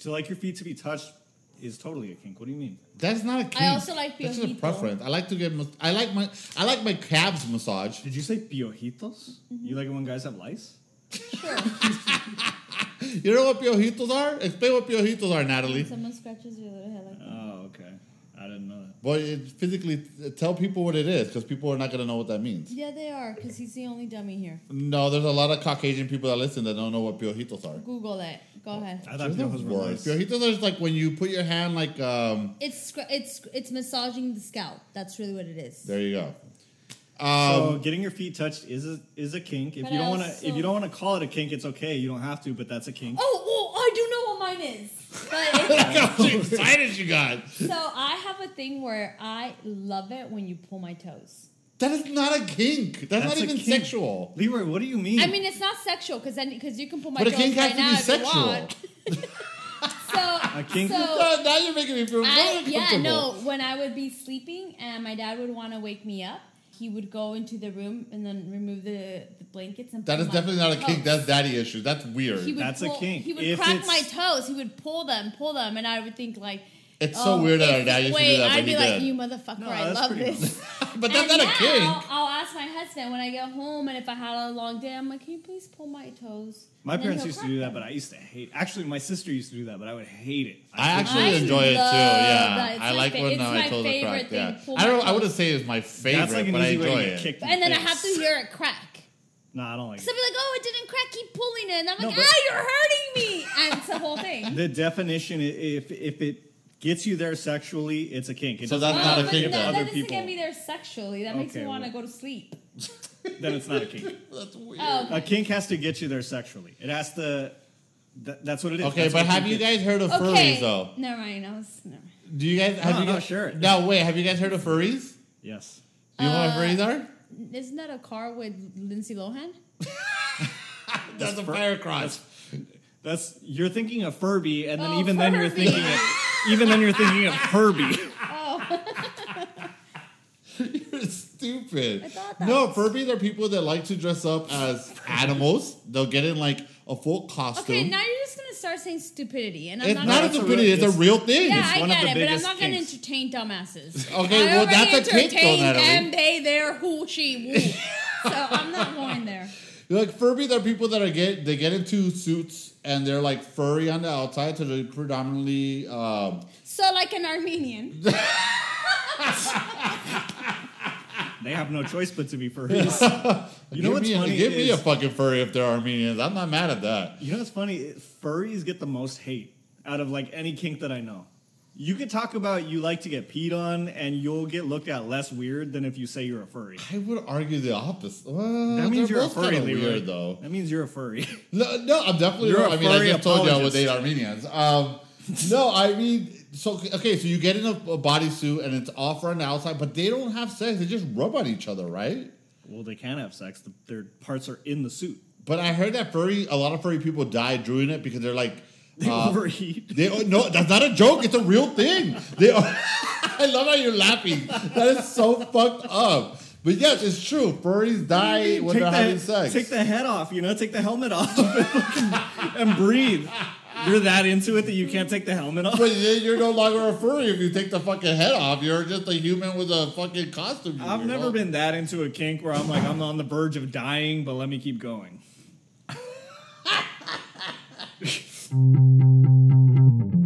S2: To like your feet to be touched is totally a kink. What do you mean?
S1: That's not a kink.
S3: I also like
S1: That's just a preference. I like to get. I like my. I like my calves massaged.
S2: Did you say piojitos?
S3: Mm-hmm.
S2: You like it when guys have lice?
S3: Sure.
S1: You know what piojitos are? Explain what piojitos are, Natalie.
S3: Someone scratches your little head like that.
S2: Oh, okay. I didn't know that.
S1: But it physically tell people what it is because people are not going to know what that means.
S3: Yeah, they are, because he's the only dummy here.
S1: No, there's a lot of Caucasian people that listen that don't know what piojitos are.
S3: Google it. Go ahead.
S2: I thought
S1: They're the
S2: piojos were
S1: worst.
S2: lice.
S1: Piojitos are just like when you put your hand like um.
S3: It's it's it's massaging the scalp. That's really what it is.
S1: There you go.
S2: So
S1: Um,
S2: getting your feet touched is a is a kink. If you don't want to, if you don't want to call it a kink, it's okay. You don't have to, but that's a kink.
S3: Oh, oh, I do know what mine is. But
S1: look how excited you got.
S3: so I have a thing where I love it when you pull my toes.
S1: That is not a kink. That's, not even
S2: kink.
S1: sexual.
S2: Leroy, what do you mean?
S3: I mean, it's not sexual because then because you can pull my
S1: But a
S3: toes
S1: kink has
S3: right
S1: to
S3: now
S1: be
S3: if
S1: sexual.
S3: you want. So
S2: A kink-
S3: So
S1: No, now you're making me feel
S3: I,
S1: very
S3: yeah, no. When I would be sleeping and my dad would want to wake me up, he would go into the room and then remove the, the blankets and.
S1: That
S3: pull
S1: is
S3: my
S1: definitely not a
S3: toes.
S1: kink. That's daddy issues. That's weird.
S3: He would
S2: That's a
S3: pull,
S2: kink.
S3: He would
S2: If
S3: crack
S2: it's-
S3: my toes. He would pull them, pull them, and I would think like.
S1: It's so
S3: oh,
S1: weird that our
S3: if-
S1: dad used to
S3: wait,
S1: do that,
S3: I'd
S1: but
S3: be
S1: he
S3: like,
S1: did.
S3: you motherfucker,
S2: No,
S3: I love this.
S1: but that's
S3: and
S1: not a
S3: now,
S1: kink.
S3: I'll ask my husband when I get home, and if I had a long day, I'm like, can you please pull my toes?
S2: my
S3: And
S2: parents used to do that, but I used to hate. Actually, my sister used to do that, but I would hate it.
S1: I actually
S3: I
S1: enjoy it too. Yeah, I like
S3: fa-
S1: when
S3: it's
S1: uh, my
S3: my
S1: toes are cracked.
S3: thing,
S1: Yeah,
S3: pull
S1: I don't.
S3: my
S1: I wouldn't say it's my favorite,
S2: That's like an
S1: but I enjoy it.
S3: And then I have to hear it crack.
S2: No, I don't like
S3: So I'll be like, oh, it didn't crack. Keep pulling it. And I'm
S2: No,
S3: like,
S2: but-
S3: ah, you're hurting me. And it's the whole thing.
S2: The definition, if if it gets you there sexually, it's a kink. It
S1: So
S2: doesn't
S1: that's not a
S3: but
S1: kink,
S3: that,
S1: though.
S3: that
S2: other
S3: doesn't
S2: people.
S3: get me there sexually. That makes
S2: Okay,
S3: me want to
S2: well.
S3: go to sleep.
S2: Then it's not a kink.
S1: That's weird.
S3: Oh,
S2: A kink has to get you there sexually. It has to. That, that's what it is.
S1: Okay,
S2: That's
S1: but
S2: what
S1: have
S2: kink
S1: you
S2: is.
S1: guys heard of
S3: okay.
S1: furries though?
S3: Never mind. I was, never.
S1: Do you guys have
S2: No,
S1: you
S2: no,
S1: guys,
S2: sure.
S1: No, wait. Have you guys heard of furries?
S2: Yes.
S1: Do you know
S3: Uh,
S1: what furries are?
S3: Isn't that a car with Lindsay Lohan?
S1: That's a fire cross.
S2: That's you're thinking of Furby, and then
S3: Oh,
S2: even then you're
S3: Furby.
S2: thinking of even then you're thinking of Herbie. Oh.
S1: You're stupid.
S3: I thought that
S1: No,
S3: was-
S1: Furbies are people that like to dress up as animals. They'll get in like a full costume.
S3: Okay, now you're just gonna start saying stupidity, and I'm
S1: it's
S3: not.
S1: not a stupidity.
S2: real-
S1: It's a real thing.
S3: yeah,
S2: it's
S3: I
S2: one of
S3: get
S2: the
S3: it, but I'm not gonna
S2: kinks.
S3: entertain dumbasses.
S1: Okay,
S3: I
S1: well, that's a kink, though,
S3: entertained
S1: Natalie.
S3: them, they, their, who, she, woo. so I'm not going there.
S1: Like Furbies are people that are get they get into suits and they're like furry on the outside, so they're predominantly. Um,
S3: So like an Armenian.
S2: They have no choice but to be furries. You know
S1: give
S2: what's
S1: me,
S2: funny
S1: Give me a fucking furry if they're Armenians. I'm not mad at that.
S2: You know what's funny? Furries get the most hate out of like any kink that I know. You could talk about you like to get peed on, and you'll get looked at less weird than if you say you're a furry.
S1: I would argue the opposite. Well,
S2: That means you're a furry,
S1: weird, though.
S2: That means you're a furry.
S1: No, no, I'm definitely.
S2: You're a
S1: I mean, I just told you I was
S2: apologist.
S1: eight Armenians. Um, no, I mean, so okay, so you get in a, a bodysuit and it's off on the outside, but they don't have sex; they just rub on each other, right?
S2: well, they can have sex. The, their parts are in the suit.
S1: But I heard that furry, a lot of furry people die doing it because they're like,
S2: They
S1: uh,
S2: overheat.
S1: they no, that's not a joke; it's a real thing. They, are, I love how you're laughing. That is so fucked up. But yes, it's true. Furries die when
S2: take
S1: they're
S2: the,
S1: having sex.
S2: Take the head off, you know, take the helmet off and, and breathe. You're that into it that you can't take the helmet off.
S1: But then you're no longer a furry if you take the fucking head off. You're just a human with a fucking costume.
S2: I've
S1: know?
S2: never been that into a kink where I'm like, I'm on the verge of dying, but let me keep going. Thank you.